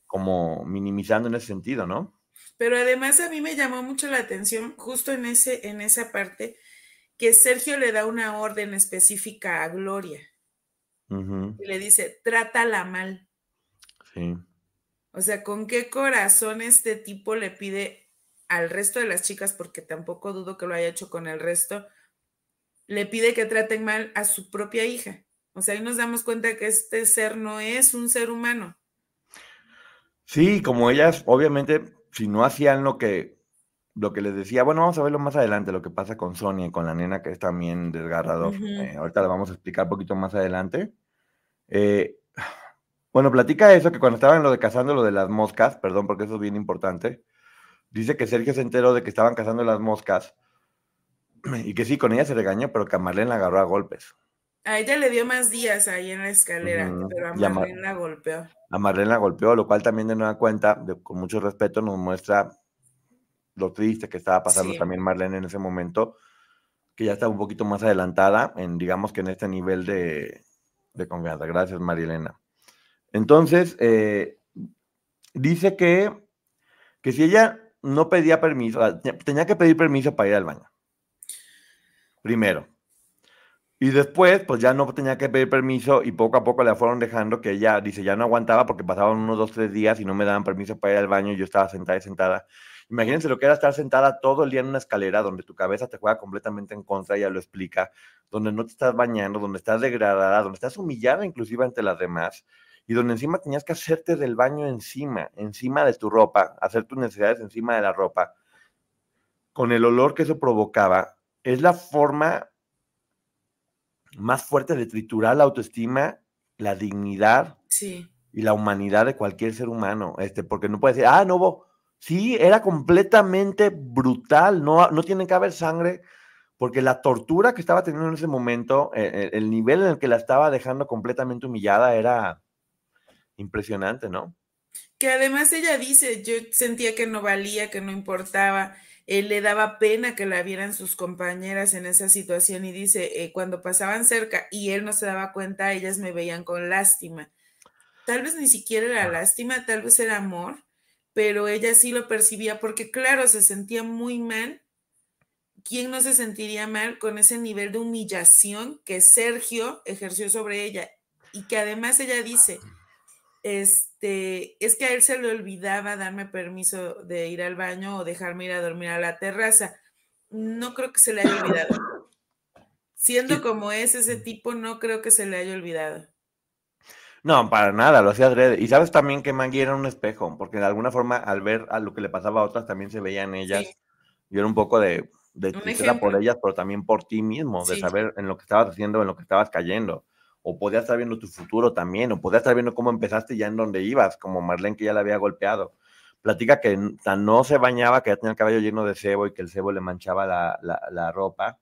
como minimizando en ese sentido, ¿no? Pero además a mí me llamó mucho la atención justo en, ese, en esa parte que Sergio le da una orden específica a Gloria. Y le dice, trátala mal. Sí. O sea, ¿con qué corazón este tipo le pide al resto de las chicas, porque tampoco dudo que lo haya hecho con el resto, le pide que traten mal a su propia hija? O sea, ahí nos damos cuenta que este ser no es un ser humano. Sí, como ellas, obviamente, si no hacían lo que lo que les decía, bueno, vamos a verlo más adelante, lo que pasa con Sonia y con la nena que es también desgarrador. Eh, ahorita lo vamos a explicar un poquito más adelante. Eh, bueno, platica eso, que cuando estaba en lo de cazando lo de las moscas, perdón, porque eso es bien importante, dice que Sergio se enteró de que estaban cazando las moscas y que sí, con ella se regañó, pero que a Marlene la agarró a golpes. A ella le dio más días ahí en la escalera, pero a Marlene la golpeó. A Marlene la golpeó, lo cual también de nueva cuenta, con mucho respeto, nos muestra lo triste que estaba pasando también Marlene en ese momento, que ya estaba un poquito más adelantada en, digamos que en este nivel de, confianza. Gracias, Marilena. Entonces, eh, dice que, que si ella no pedía permiso, tenía que pedir permiso para ir al baño. Primero. Y después, pues ya no tenía que pedir permiso y poco a poco la fueron dejando que ella, dice, ya no aguantaba porque pasaban unos dos, tres días y no me daban permiso para ir al baño y yo estaba sentada y sentada. Imagínense lo que era estar sentada todo el día en una escalera donde tu cabeza te juega completamente en contra, ella lo explica, donde no te estás bañando, donde estás degradada, donde estás humillada inclusive ante las demás y donde encima tenías que hacerte del baño encima, encima de tu ropa, hacer tus necesidades encima de la ropa, con el olor que eso provocaba, es la forma más fuerte de triturar la autoestima, la dignidad y la humanidad de cualquier ser humano, este, porque no puede decir, ah, no, Sí, era completamente brutal, no, no tiene que haber sangre, porque la tortura que estaba teniendo en ese momento, eh, eh, el nivel en el que la estaba dejando completamente humillada era impresionante, ¿no? Que además ella dice, yo sentía que no valía, que no importaba, él le daba pena que la vieran sus compañeras en esa situación y dice, eh, cuando pasaban cerca y él no se daba cuenta, ellas me veían con lástima. Tal vez ni siquiera era lástima, tal vez era amor, pero ella sí lo percibía porque, claro, se sentía muy mal. ¿Quién no se sentiría mal con ese nivel de humillación que Sergio ejerció sobre ella? Y que además ella dice, este, es que a él se le olvidaba darme permiso de ir al baño o dejarme ir a dormir a la terraza. No creo que se le haya olvidado. Siendo como es ese tipo, no creo que se le haya olvidado. No, para nada, lo hacía adrede. Y sabes también que Maggie era un espejo, porque de alguna forma al ver a lo que le pasaba a otras también se veía en ellas. Y era un poco de, de tristeza por ellas, pero también por ti mismo, de saber en lo que estabas haciendo, en lo que estabas cayendo. O podías estar viendo tu futuro también, o podías estar viendo cómo empezaste ya en donde ibas, como Marlene que ya la había golpeado. Platica que no se bañaba, que ya tenía el cabello lleno de sebo y que el sebo le manchaba la, la, la ropa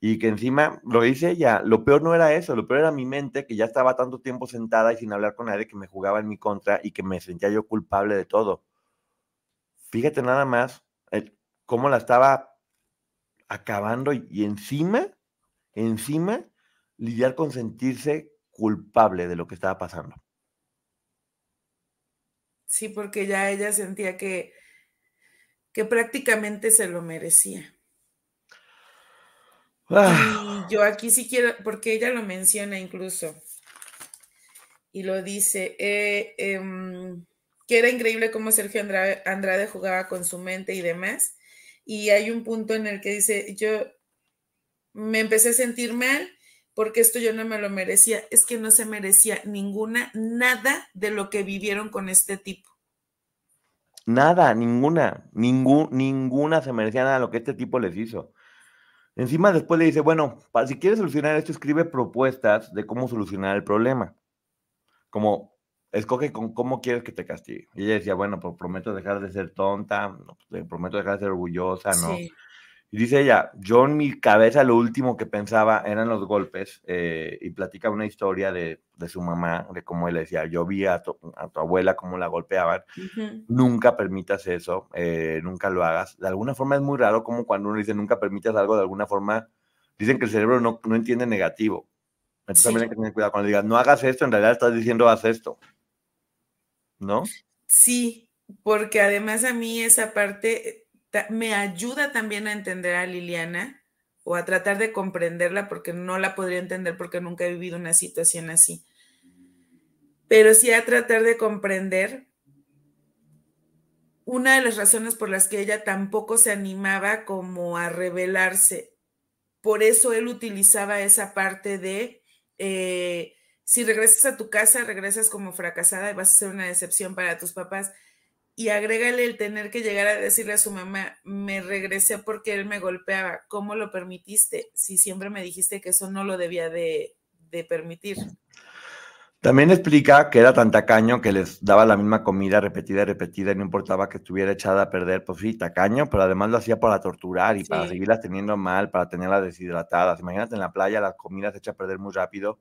y que encima lo dice ella, lo peor no era eso, lo peor era mi mente que ya estaba tanto tiempo sentada y sin hablar con nadie que me jugaba en mi contra y que me sentía yo culpable de todo. Fíjate nada más cómo la estaba acabando y, encima, encima, lidiar con sentirse culpable de lo que estaba pasando. Sí, porque ya ella sentía que, que prácticamente se lo merecía. Ah. Y yo aquí sí quiero, porque ella lo menciona incluso, y lo dice, eh, em, que era increíble cómo Sergio Andrade, jugaba con su mente y demás. Y hay un punto en el que dice, yo me empecé a sentir mal porque esto yo no me lo merecía. Es que no se merecía ninguna, nada de lo que vivieron con este tipo. Nada, ninguna, ningún, ninguna se merecía nada de lo que este tipo les hizo. Encima después le dice, bueno, si quieres solucionar esto, escribe propuestas de cómo solucionar el problema. Como, escoge con cómo quieres que te castigue. Y ella decía, bueno, pues prometo dejar de ser tonta, pues, prometo dejar de ser orgullosa, ¿no? Y dice ella, yo en mi cabeza lo último que pensaba eran los golpes eh, y platica una historia de, su mamá, de cómo él decía, yo vi a tu, abuela cómo la golpeaban, nunca permitas eso, eh, nunca lo hagas. De alguna forma es muy raro como cuando uno dice nunca permitas algo, de alguna forma dicen que el cerebro no, no entiende negativo. Entonces también hay que tener cuidado cuando digas, no hagas esto, en realidad estás diciendo haz esto. ¿no? Sí, porque además a mí esa parte eh, me ayuda también a entender a Liliana o a tratar de comprenderla porque no la podría entender porque nunca he vivido una situación así. Pero sí a tratar de comprender una de las razones por las que ella tampoco se animaba como a revelarse. Por eso él utilizaba esa parte de eh, si regresas a tu casa, regresas como fracasada y vas a ser una decepción para tus papás. Y agrégale el tener que llegar a decirle a su mamá, me regresé porque él me golpeaba. ¿Cómo lo permitiste? Si siempre me dijiste que eso no lo debía de, permitir. También explica que era tan tacaño que les daba la misma comida repetida y repetida y no importaba que estuviera echada a perder, pues sí, tacaño, pero además lo hacía para torturar y para seguirlas teniendo mal, para tenerlas deshidratadas. Imagínate en la playa, las comidas se echan a perder muy rápido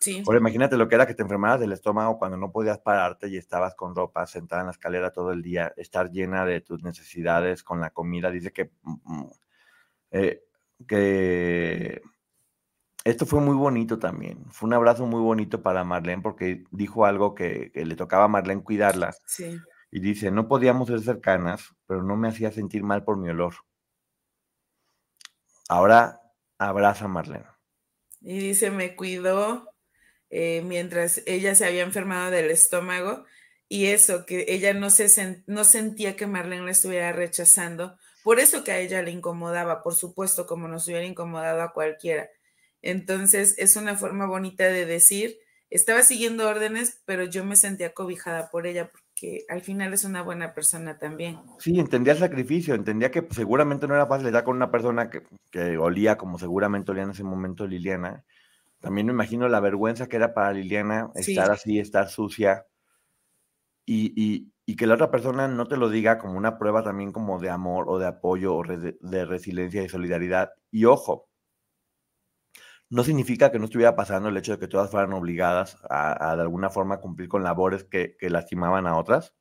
Sí. imagínate lo que era que te enfermaras del estómago cuando no podías pararte y estabas con ropa sentada en la escalera todo el día, estar llena de tus necesidades con la comida. Dice que, mm, mm, eh, que esto fue muy bonito también. Fue un abrazo muy bonito para Marlene porque dijo algo que, le tocaba a Marlene cuidarla. Sí. Y dice, no podíamos ser cercanas, pero no me hacía sentir mal por mi olor. Ahora abraza a Marlene. Y dice, me cuidó, eh, mientras ella se había enfermado del estómago y eso, que ella no, se no sentía que Marlene la estuviera rechazando, por eso que a ella le incomodaba, por supuesto, como nos hubiera incomodado a cualquiera. Entonces, es una forma bonita de decir, estaba siguiendo órdenes, pero yo me sentía cobijada por ella porque al final es una buena persona también. Sí, entendía el sacrificio, entendía que seguramente no era fácil estar con una persona que, que olía como seguramente olía en ese momento Liliana también me imagino la vergüenza que era para Liliana estar así, estar sucia y, que la otra persona no te lo diga como una prueba también como de amor o de apoyo o de, resiliencia y solidaridad. Y ojo, no significa que no estuviera pasando el hecho de que todas fueran obligadas a, de alguna forma cumplir con labores que, que lastimaban a otras,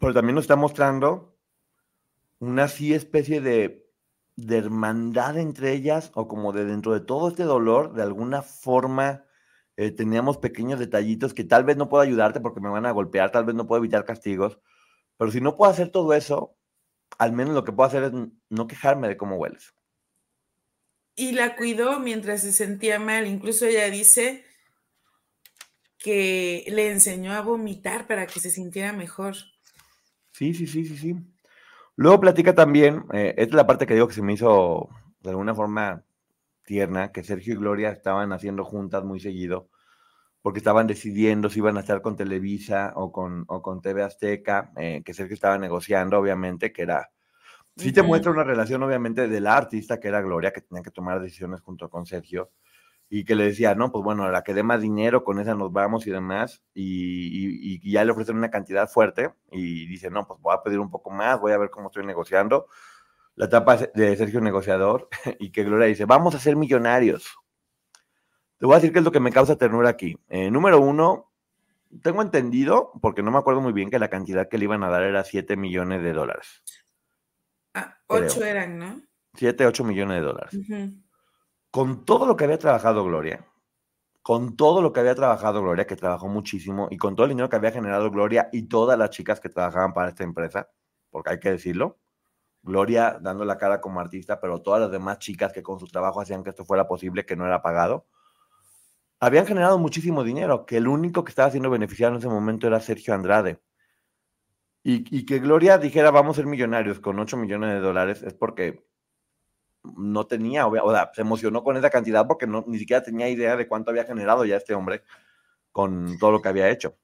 pero también nos está mostrando una así especie de de hermandad entre ellas o como de dentro de todo este dolor, de alguna forma eh, teníamos pequeños detallitos que tal vez no puedo ayudarte porque me van a golpear, tal vez no puedo evitar castigos, pero si no puedo hacer todo eso, al menos lo que puedo hacer es no quejarme de cómo hueles. Y la cuidó mientras se sentía mal, incluso ella dice que le enseñó a vomitar para que se sintiera mejor. Sí, sí, sí, sí, sí. Luego platica también, eh, esta es la parte que digo que se me hizo de alguna forma tierna, que Sergio y Gloria estaban haciendo juntas muy seguido, porque estaban decidiendo si iban a estar con Televisa o con, o con TV Azteca, eh, que Sergio estaba negociando, obviamente, que era... Sí te muestra una relación, obviamente, de la artista, que era Gloria, que tenía que tomar decisiones junto con Sergio, y que le decía, no, pues bueno, la que dé más dinero, con esa nos vamos y demás, y, ya le ofrecen una cantidad fuerte, y dice, no, pues voy a pedir un poco más, voy a ver cómo estoy negociando. La etapa de Sergio Negociador, y que Gloria dice, vamos a ser millonarios. Te voy a decir qué es lo que me causa ternura aquí. Eh, número uno, tengo entendido, porque no me acuerdo muy bien, que la cantidad que le iban a dar era 7 millones de dólares. Ah, ocho eran, ¿no? Siete, ocho millones de dólares. Con todo lo que había trabajado Gloria, con todo lo que había trabajado Gloria, que trabajó muchísimo, y con todo el dinero que había generado Gloria y todas las chicas que trabajaban para esta empresa, porque hay que decirlo, Gloria dando la cara como artista, pero todas las demás chicas que con su trabajo hacían que esto fuera posible, que no era pagado, habían generado muchísimo dinero, que el único que estaba siendo beneficiado en ese momento era Sergio Andrade. Y, que Gloria dijera, vamos a ser millonarios con 8 millones de dólares, es porque no tenía, o sea, se emocionó con esa cantidad porque no, ni siquiera tenía idea de cuánto había generado ya este hombre con todo lo que había hecho.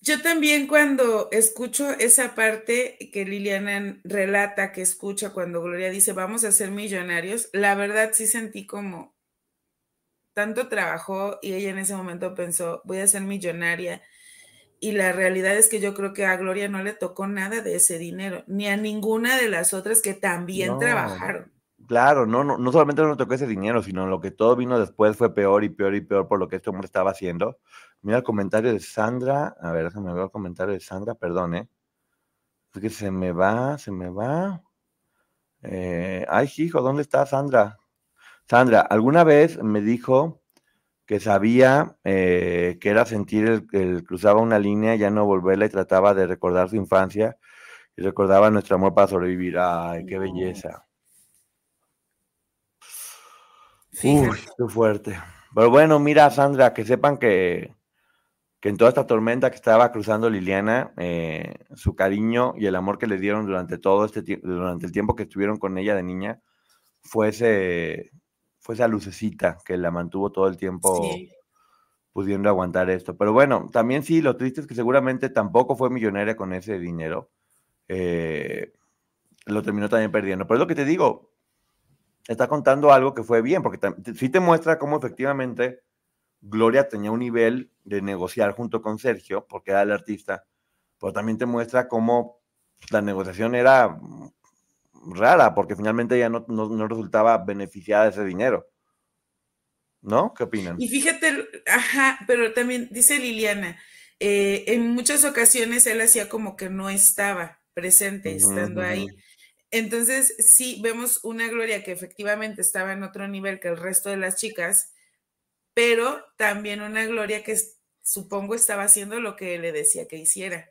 Yo también cuando escucho esa parte que Liliana relata que escucha cuando Gloria dice vamos a ser millonarios, la verdad sí sentí como tanto trabajó y ella en ese momento pensó voy a ser millonaria y la realidad es que yo creo que a Gloria no le tocó nada de ese dinero, ni a ninguna de las otras que también trabajaron. Claro, no, no, no solamente no le tocó ese dinero, sino lo que todo vino después fue peor y peor y peor por lo que este hombre estaba haciendo. Mira el comentario de Sandra, a ver, déjame ver el comentario de Sandra, perdón, ¿eh? Es que se me va, se me va. Eh, ay, hijo, ¿dónde está Sandra? Sandra, alguna vez me dijo que sabía eh, que era sentir el, cruzaba una línea, ya no volverla y trataba de recordar su infancia y recordaba nuestro amor para sobrevivir. Ay, qué belleza. Uy, qué fuerte. Pero bueno, mira, Sandra, que sepan que, que en toda esta tormenta que estaba cruzando Liliana, eh, su cariño y el amor que le dieron durante todo este tiempo, durante el tiempo que estuvieron con ella de niña, fue ese, fue esa lucecita que la mantuvo todo el tiempo pudiendo aguantar esto. Pero bueno, también sí, lo triste es que seguramente tampoco fue millonaria con ese dinero. Eh, lo terminó también perdiendo. Pero es lo que te digo, está contando algo que fue bien, porque sí te muestra cómo efectivamente Gloria tenía un nivel de negociar junto con Sergio, porque era el artista, pero también te muestra cómo la negociación era rara, porque finalmente ella no, no, resultaba beneficiada de ese dinero. ¿No? ¿Qué opinan? Y fíjate, ajá, pero también dice Liliana, eh, en muchas ocasiones él hacía como que no estaba presente estando ahí. Entonces, sí, vemos una Gloria que efectivamente estaba en otro nivel que el resto de las chicas, pero también una Gloria que supongo estaba haciendo lo que le decía que hiciera.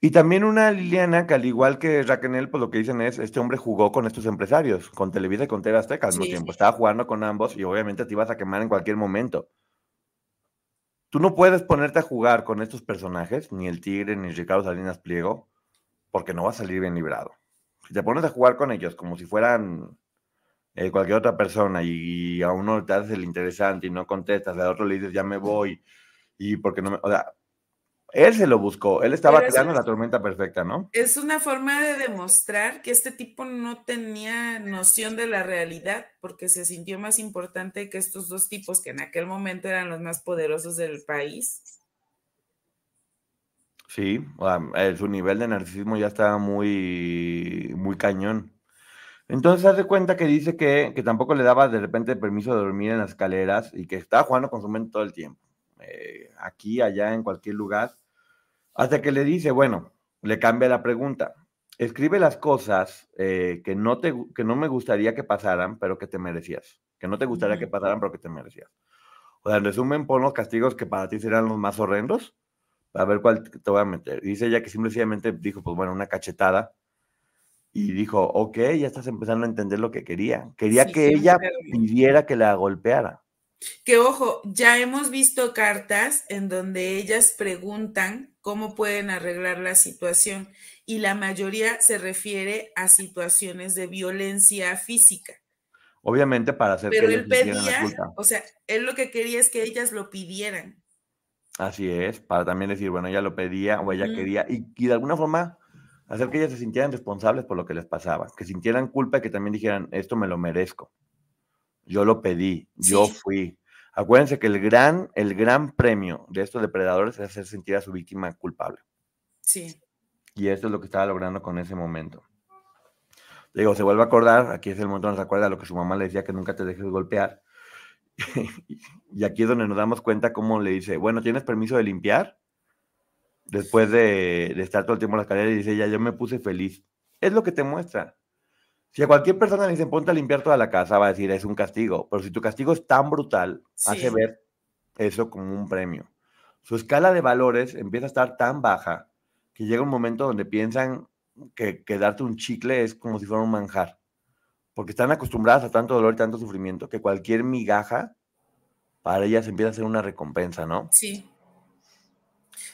Y también una Liliana que al igual que Raquel, pues lo que dicen es, este hombre jugó con estos empresarios, con Televisa y con TV Azteca al mismo tiempo. Estaba jugando con ambos y obviamente te ibas a quemar en cualquier momento. Tú no puedes ponerte a jugar con estos personajes, ni el Tigre, ni Ricardo Salinas Pliego, porque no vas a salir bien librado. Si te pones a jugar con ellos como si fueran eh, cualquier otra persona y, a uno te haces el interesante y no contestas, al otro le dices ya me voy y porque no me... O sea, él se lo buscó, él estaba creando la tormenta perfecta, ¿no? Es una forma de demostrar que este tipo no tenía noción de la realidad porque se sintió más importante que estos dos tipos que en aquel momento eran los más poderosos del país. Sí, eh, su nivel de narcisismo ya estaba muy, muy cañón. Entonces hace cuenta que dice que, tampoco le daba de repente permiso de dormir en las escaleras y que estaba jugando con su mente todo el tiempo. Eh, aquí, allá, en cualquier lugar hasta que le dice, bueno, le cambia la pregunta. Escribe las cosas eh, que, no te, que no me gustaría que pasaran, pero que te merecías. Que no te gustaría que pasaran, pero que te merecías. O sea, en resumen, pon los castigos que para ti serán los más horrendos, para ver cuál te voy a meter. dice ella que simplemente dijo, pues bueno, una cachetada. Y dijo, ok, ya estás empezando a entender lo que quería. Quería que ella pidiera que la golpeara. Que ojo, ya hemos visto cartas en donde ellas preguntan cómo pueden arreglar la situación y la mayoría se refiere a situaciones de violencia física. Obviamente para hacer Pero él pedía, o sea, él lo que quería es que ellas lo pidieran. Así es, para también decir, bueno, ella lo pedía o ella quería, y, y, de alguna forma hacer que ellas se sintieran responsables por lo que les pasaba, que sintieran culpa y que también dijeran, esto me lo merezco. Yo lo pedí, yo fui. Acuérdense que el gran, el gran premio de estos depredadores es hacer sentir a su víctima culpable. Sí. Y esto es lo que estaba logrando con ese momento. Digo, se vuelve a acordar, aquí es el momento donde se acuerda lo que su mamá le decía, que nunca te dejes golpear. y aquí es donde nos damos cuenta cómo le dice, bueno, ¿tienes permiso de limpiar? Después de, estar todo el tiempo en la escalera y dice, ya yo me puse feliz. es lo que te muestra. Si a cualquier persona le dicen ponte a limpiar toda la casa, va a decir es un castigo. Pero si tu castigo es tan brutal, hace ver eso como un premio. Su escala de valores empieza a estar tan baja que llega un momento donde piensan que, que darte un chicle es como si fuera un manjar. Porque están acostumbradas a tanto dolor y tanto sufrimiento que cualquier migaja para ellas empieza a ser una recompensa, ¿no? Sí.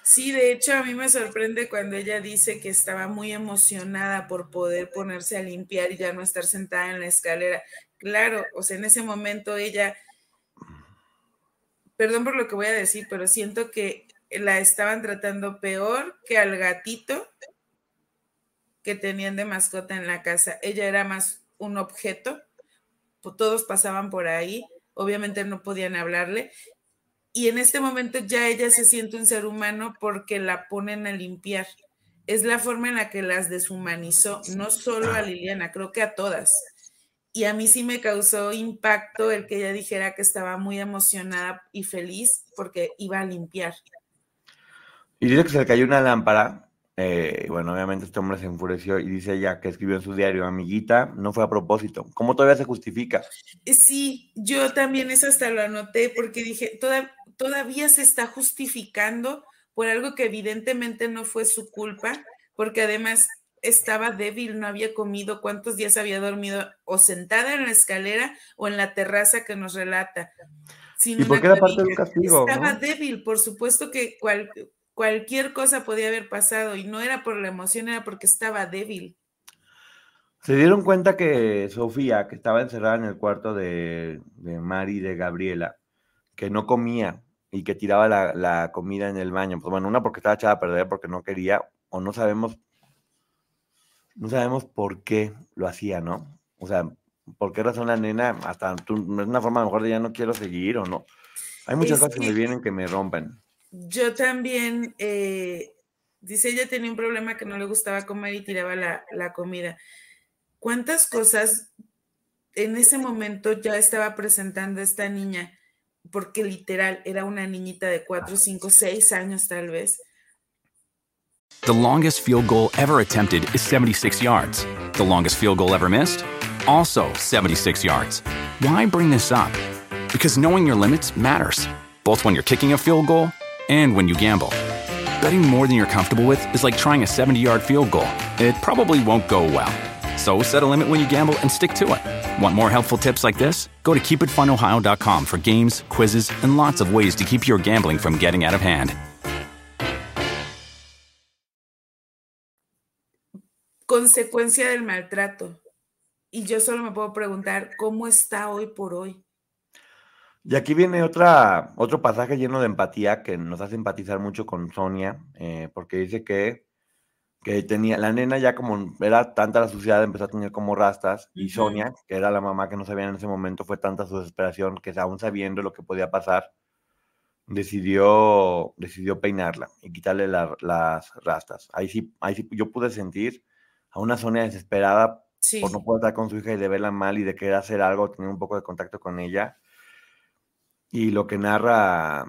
Sí, de hecho a mí me sorprende cuando ella dice que estaba muy emocionada por poder ponerse a limpiar y ya no estar sentada en la escalera. Claro, o sea, en ese momento ella, perdón por lo que voy a decir, pero siento que la estaban tratando peor que al gatito que tenían de mascota en la casa. Ella era más un objeto, todos pasaban por ahí, obviamente no podían hablarle y en este momento ya ella se siente un ser humano porque la ponen a limpiar. Es la forma en la que las deshumanizó, no solo a Liliana, creo que a todas. Y a mí sí me causó impacto el que ella dijera que estaba muy emocionada y feliz porque iba a limpiar. Y dice que se le cayó una lámpara. Eh, bueno, obviamente este hombre se enfureció y dice ella que escribió en su diario, amiguita, no fue a propósito. ¿Cómo todavía se justifica? Sí, yo también eso hasta lo anoté porque dije, toda, todavía se está justificando por algo que evidentemente no fue su culpa, porque además estaba débil, no había comido, cuántos días había dormido o sentada en la escalera o en la terraza que nos relata. ¿Y por qué era parte del castigo? Estaba débil, por supuesto que cualquier cosa podía haber pasado y no era por la emoción, era porque estaba débil. Se dieron cuenta que Sofía, que estaba encerrada en el cuarto de, de Mari y de Gabriela, que no comía y que tiraba la, comida en el baño. Pues bueno, una porque estaba echada a perder, porque no quería, o no sabemos, no sabemos por qué lo hacía, ¿no? O sea, por qué razón la nena, hasta es una forma a lo mejor de ya no quiero seguir o no. Hay muchas cosas que me vienen que me rompen. Yo también, eh, dice ella tenía un problema que no le gustaba comer y tiraba la, la comida. ¿Cuántas cosas en ese momento ya estaba presentando esta niña? Porque literal era una niñita de 4, 5, 6 años tal vez. The longest field goal ever attempted is 76 yards. The longest field goal ever missed? Also 76 yards. Why bring this up? Because knowing your limits matters, both when you're kicking a field goal and when you gamble. Betting more than you're comfortable with is like trying a 70 yard field goal. It probably won't go well. So set a limit when you gamble and stick to it. Want more helpful tips like this? Go to keepitfunohio.com for games, quizzes, and lots of ways to keep your gambling from getting out of hand. Consecuencia del maltrato. Y yo solo me puedo preguntar cómo está hoy por hoy. Y aquí viene otra, otro pasaje lleno de empatía que nos hace empatizar mucho con Sonia, eh, porque dice que que tenía, la nena ya como era tanta la suciedad, empezó a tener como rastas, y Sonia, que era la mamá que no sabía en ese momento, fue tanta su desesperación que aún sabiendo lo que podía pasar, decidió, decidió peinarla y quitarle las rastas. Ahí sí, ahí sí yo pude sentir a una Sonia desesperada por no poder estar con su hija y de verla mal y de querer hacer algo, tener un poco de contacto con ella. Y lo que narra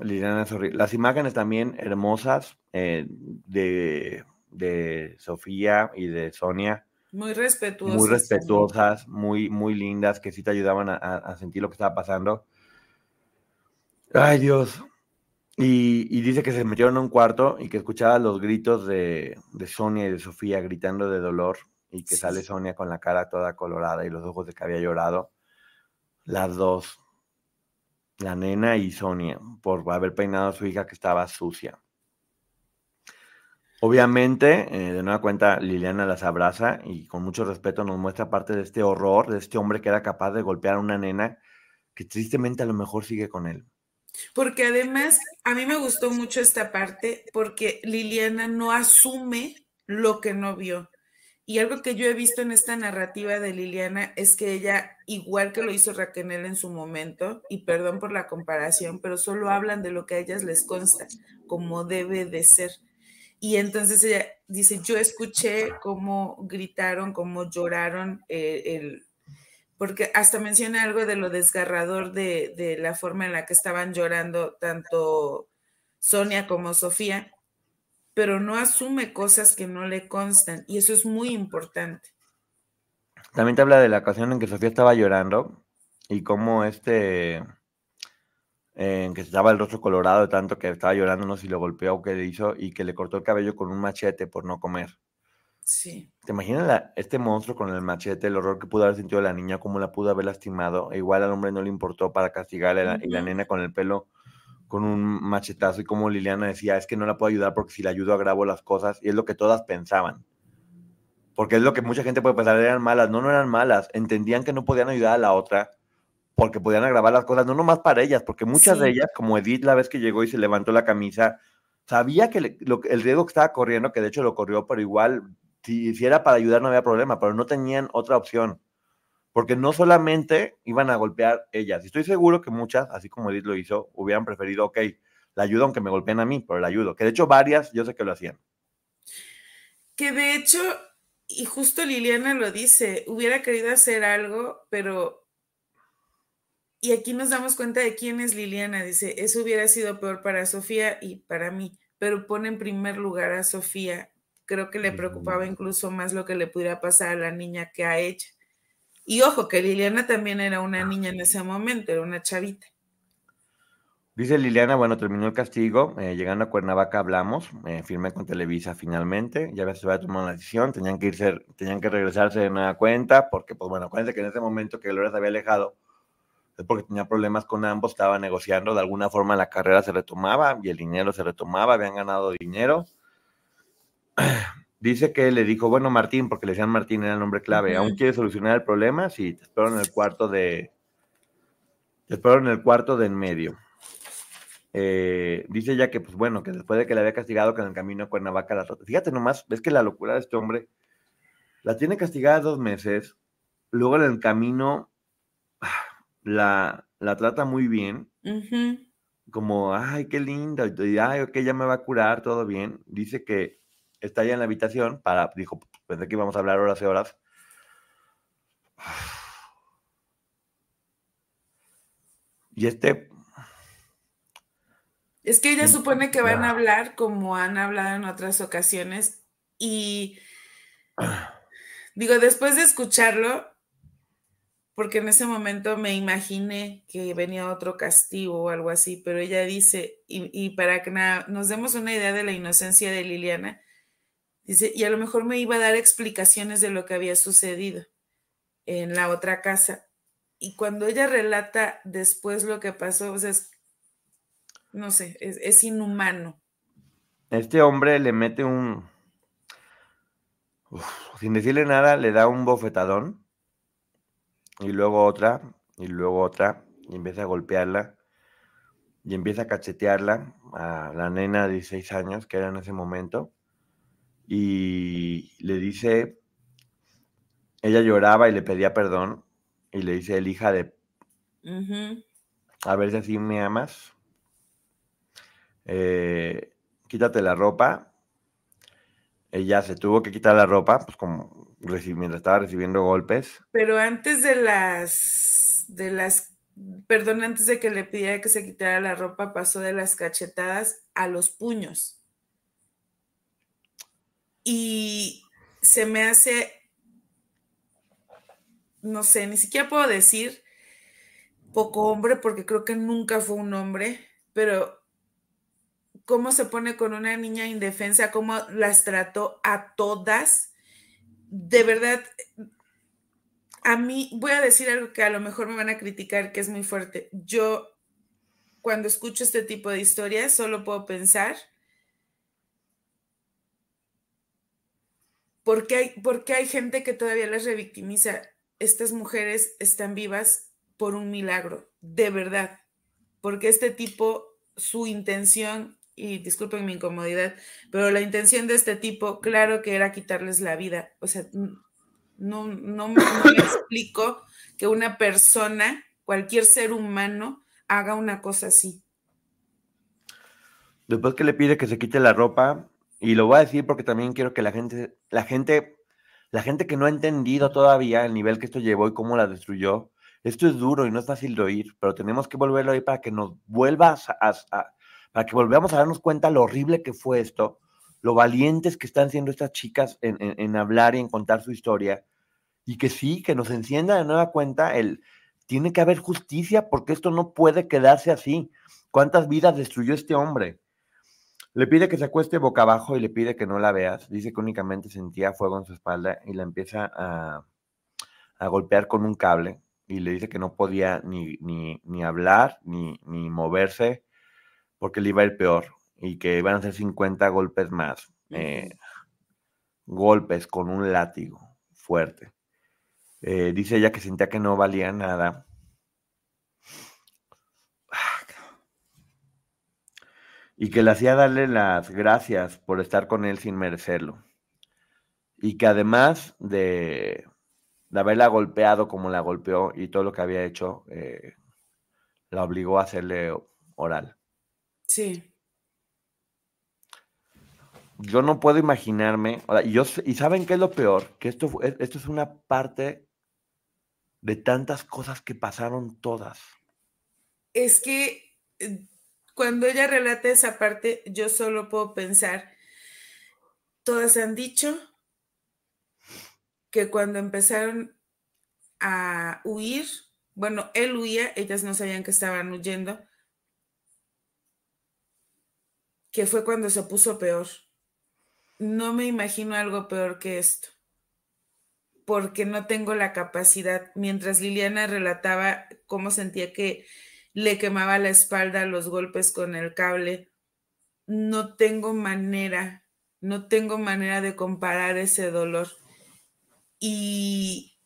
Liliana Las imágenes también hermosas eh, de de Sofía y de Sonia. Muy respetuosas. Muy respetuosas, muy, muy lindas, que sí te ayudaban a, sentir lo que estaba pasando. Ay, Dios. Y, dice que se metieron en un cuarto y que escuchaba los gritos de, Sonia y de Sofía gritando de dolor y que sale Sonia con la cara toda colorada y los ojos de que había llorado. Las dos, la nena y Sonia, por haber peinado a su hija que estaba sucia. Obviamente, eh, de nueva cuenta, Liliana las abraza y con mucho respeto nos muestra parte de este horror, de este hombre que era capaz de golpear a una nena que tristemente a lo mejor sigue con él. Porque además, a mí me gustó mucho esta parte porque Liliana no asume lo que no vio. Y algo que yo he visto en esta narrativa de Liliana es que ella, igual que lo hizo Raquel en su momento, y perdón por la comparación, pero solo hablan de lo que a ellas les consta, como debe de ser y entonces ella dice, yo escuché cómo gritaron, cómo lloraron, eh, el, porque hasta menciona algo de lo desgarrador de, de, la forma en la que estaban llorando tanto Sonia como Sofía, pero no asume cosas que no le constan y eso es muy importante. También te habla de la ocasión en que Sofía estaba llorando y cómo este, en que estaba el rostro colorado de tanto que estaba llorando, no sé si lo golpeó o qué le hizo, y que le cortó el cabello con un machete por no comer. Sí. ¿Te imaginas este monstruo con el machete, el horror que pudo haber sentido la niña, cómo la pudo haber lastimado? E igual al hombre no le importó para castigarle, y la nena con el pelo con un machetazo, y como Liliana decía, es que no la puedo ayudar porque si la ayudo agravo las cosas, y es lo que todas pensaban porque es lo que mucha gente puede pensar, eran malas, no, no eran malas, entendían que no podían ayudar a la otra porque podían agravar las cosas, no nomás para ellas, porque muchas de ellas, como Edith la vez que llegó y se levantó la camisa, sabía que el riesgo que estaba corriendo, que de hecho lo corrió, pero igual, si hiciera para ayudar no había problema, pero no tenían otra opción, porque no solamente iban a golpear ellas, y estoy seguro que muchas, así como Edith lo hizo, hubieran preferido, ok, la ayudo aunque me golpeen a mí, pero la ayudo, que de hecho varias yo sé que lo hacían. Que de hecho y justo Liliana lo dice, hubiera querido hacer algo, pero... Y aquí nos damos cuenta de quién es Liliana. Dice, eso hubiera sido peor para Sofía y para mí, pero pone en primer lugar a Sofía. Creo que le preocupaba incluso más lo que le pudiera pasar a la niña que a ella. Y ojo, que Liliana también era una niña en ese momento, era una chavita. Dice Liliana, bueno, terminó el castigo, eh, llegando a Cuernavaca hablamos, eh, firmé con Televisa finalmente, ya se había tomado la decisión, tenían que irse, tenían que regresarse de nueva cuenta, porque pues bueno, acuérdense que en ese momento que Gloria se había alejado, es porque tenía problemas con ambos, estaba negociando, de alguna forma la carrera se retomaba y el dinero se retomaba, habían ganado dinero. Dice que le dijo, bueno, Martín, porque le decían Martín, era el nombre clave, ¿aún quieres solucionar el problema? Sí, te espero en el cuarto de, te espero en el cuarto de en medio. Eh, dice ya que, pues bueno, que después de que le había castigado con el camino a Cuernavaca la Fíjate nomás, ves que la locura de este hombre la tiene castigada dos meses, luego en el camino la, la trata muy bien, como, ay, qué linda, y, ay, ok, ya me va a curar, todo bien. Dice que está ya en la habitación, para, dijo, pensé que íbamos a hablar horas y horas. Y este es que ella supone que van a hablar como han hablado en otras ocasiones y digo, después de escucharlo, porque en ese momento me imaginé que venía otro castigo o algo así, pero ella dice, y, para que nos demos una idea de la inocencia de Liliana, dice, y a lo mejor me iba a dar explicaciones de lo que había sucedido en la otra casa. Y cuando ella relata después lo que pasó, o sea, no sé, es, inhumano. Este hombre le mete un, sin decirle nada, le da un bofetadón y luego otra y luego otra y empieza a golpearla y empieza a cachetearla a la nena de 16 años que era en ese momento y le dice, ella lloraba y le pedía perdón y le dice, el hija de, a ver si así me amas eh, quítate la ropa. Ella se tuvo que quitar la ropa, pues como mientras estaba recibiendo golpes. Pero antes de las, de las, perdón, antes de que le pidiera que se quitara la ropa, pasó de las cachetadas a los puños. Y se me hace, no sé, ni siquiera puedo decir poco hombre, porque creo que nunca fue un hombre, pero cómo se pone con una niña indefensa, cómo las trató a todas. De verdad, a mí voy a decir algo que a lo mejor me van a criticar, que es muy fuerte. Yo, cuando escucho este tipo de historias, solo puedo pensar, ¿por qué hay, hay gente que todavía las revictimiza? Estas mujeres están vivas por un milagro, de verdad, porque este tipo, su intención y disculpen mi incomodidad, pero la intención de este tipo, claro que era quitarles la vida. O sea, no, no, me, explico que una persona, cualquier ser humano, haga una cosa así. Después que le pide que se quite la ropa, y lo voy a decir porque también quiero que la gente, la gente, la gente que no ha entendido todavía el nivel que esto llevó y cómo la destruyó, esto es duro y no es fácil de oír, pero tenemos que volverlo a oír para que nos vuelva a, para que volvamos a darnos cuenta lo horrible que fue esto, lo valientes que están siendo estas chicas en, hablar y en contar su historia. Y que sí, que nos encienda de nueva cuenta el, tiene que haber justicia porque esto no puede quedarse así. ¿Cuántas vidas destruyó este hombre? Le pide que se acueste boca abajo y le pide que no la veas. Dice que únicamente sentía fuego en su espalda y la empieza a, a golpear con un cable y le dice que no podía ni, ni, ni hablar ni, ni, moverse porque le iba a ir peor y que iban a ser 50 golpes más. Eh, golpes con un látigo fuerte. Eh, dice ella que sentía que no valía nada. Y que le hacía darle las gracias por estar con él sin merecerlo. Y que además de de haberla golpeado como la golpeó y todo lo que había hecho, eh, la obligó a hacerle oral. Sí. Yo no puedo imaginarme, y, yo, y saben qué es lo peor, que esto, esto es una parte de tantas cosas que pasaron todas. Es que eh, cuando ella relata esa parte, yo solo puedo pensar, todas han dicho, que cuando empezaron a huir, bueno, él huía, ellas no sabían que estaban huyendo, que fue cuando se puso peor. No me imagino algo peor que esto, porque no tengo la capacidad. Mientras Liliana relataba cómo sentía que le quemaba la espalda los golpes con el cable, no tengo manera, no tengo manera de comparar ese dolor y,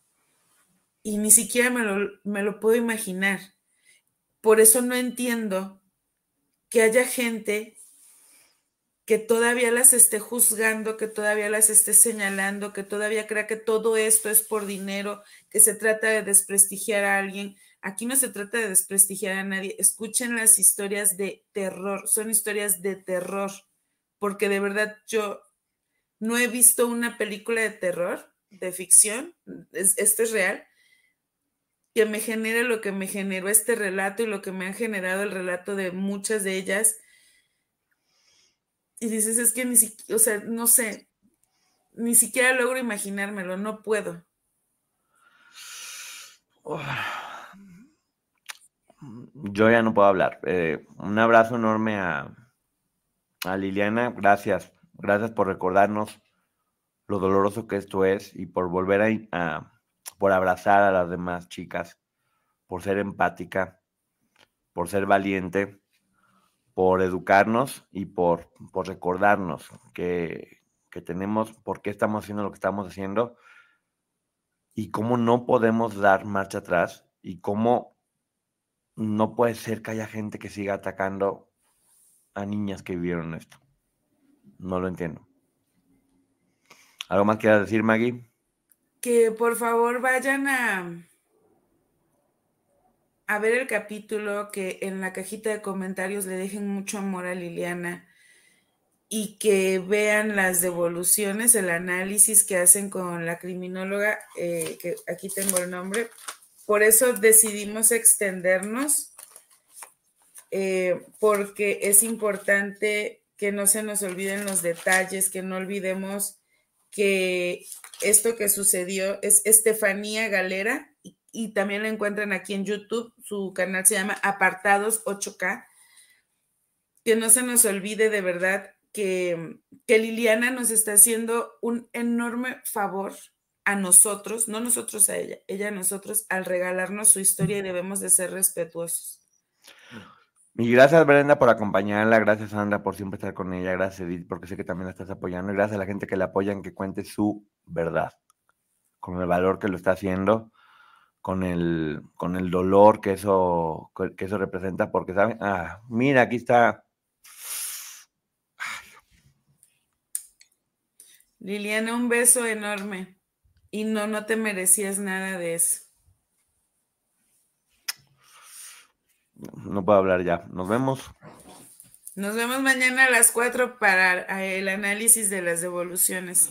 ni siquiera me lo puedo imaginar. Por eso no entiendo que haya gente que todavía las esté juzgando, que todavía las esté señalando, que todavía crea que todo esto es por dinero, que se trata de desprestigiar a alguien. Aquí no se trata de desprestigiar a nadie. Escuchen las historias de terror, son historias de terror, porque de verdad yo no he visto una película de terror de ficción, esto es real, que me genere lo que me generó este relato y lo que me ha generado el relato de muchas de ellas. Y dices, es que ni siquiera, o sea, no sé, ni siquiera logro imaginármelo, no puedo. Yo ya no puedo hablar. Eh, un abrazo enorme a, a Liliana. Gracias. Gracias por recordarnos lo doloroso que esto es y por volver a, por abrazar a las demás chicas, por ser empática, por ser valiente, por educarnos y por, por recordarnos que, que tenemos, por qué estamos haciendo lo que estamos haciendo y cómo no podemos dar marcha atrás y cómo no puede ser que haya gente que siga atacando a niñas que vivieron esto. No lo entiendo. ¿Algo más quieras decir, Maggie? Que por favor vayan a, a ver el capítulo, que en la cajita de comentarios le dejen mucho amor a Liliana y que vean las devoluciones, el análisis que hacen con la criminóloga, eh, que aquí tengo el nombre. Por eso decidimos extendernos, eh, porque es importante que no se nos olviden los detalles, que no olvidemos que esto que sucedió es Estefanía Galera y, también la encuentran aquí en YouTube. Su canal se llama Apartados 8K. Que no se nos olvide de verdad que, que Liliana nos está haciendo un enorme favor a nosotros, no nosotros a ella, ella a nosotros al regalarnos su historia y debemos de ser respetuosos. Y gracias Brenda por acompañarla, gracias Sandra por siempre estar con ella, gracias Edith porque sé que también la estás apoyando y gracias a la gente que la apoya en que cuente su verdad, con el valor que lo está haciendo, con el, con el dolor que eso, que eso representa, porque saben, ah, mira, aquí está. Liliana, un beso enorme. Y no, no te merecías nada de eso. no puedo hablar ya. Nos vemos. Nos vemos mañana a las 4 para el análisis de las devoluciones.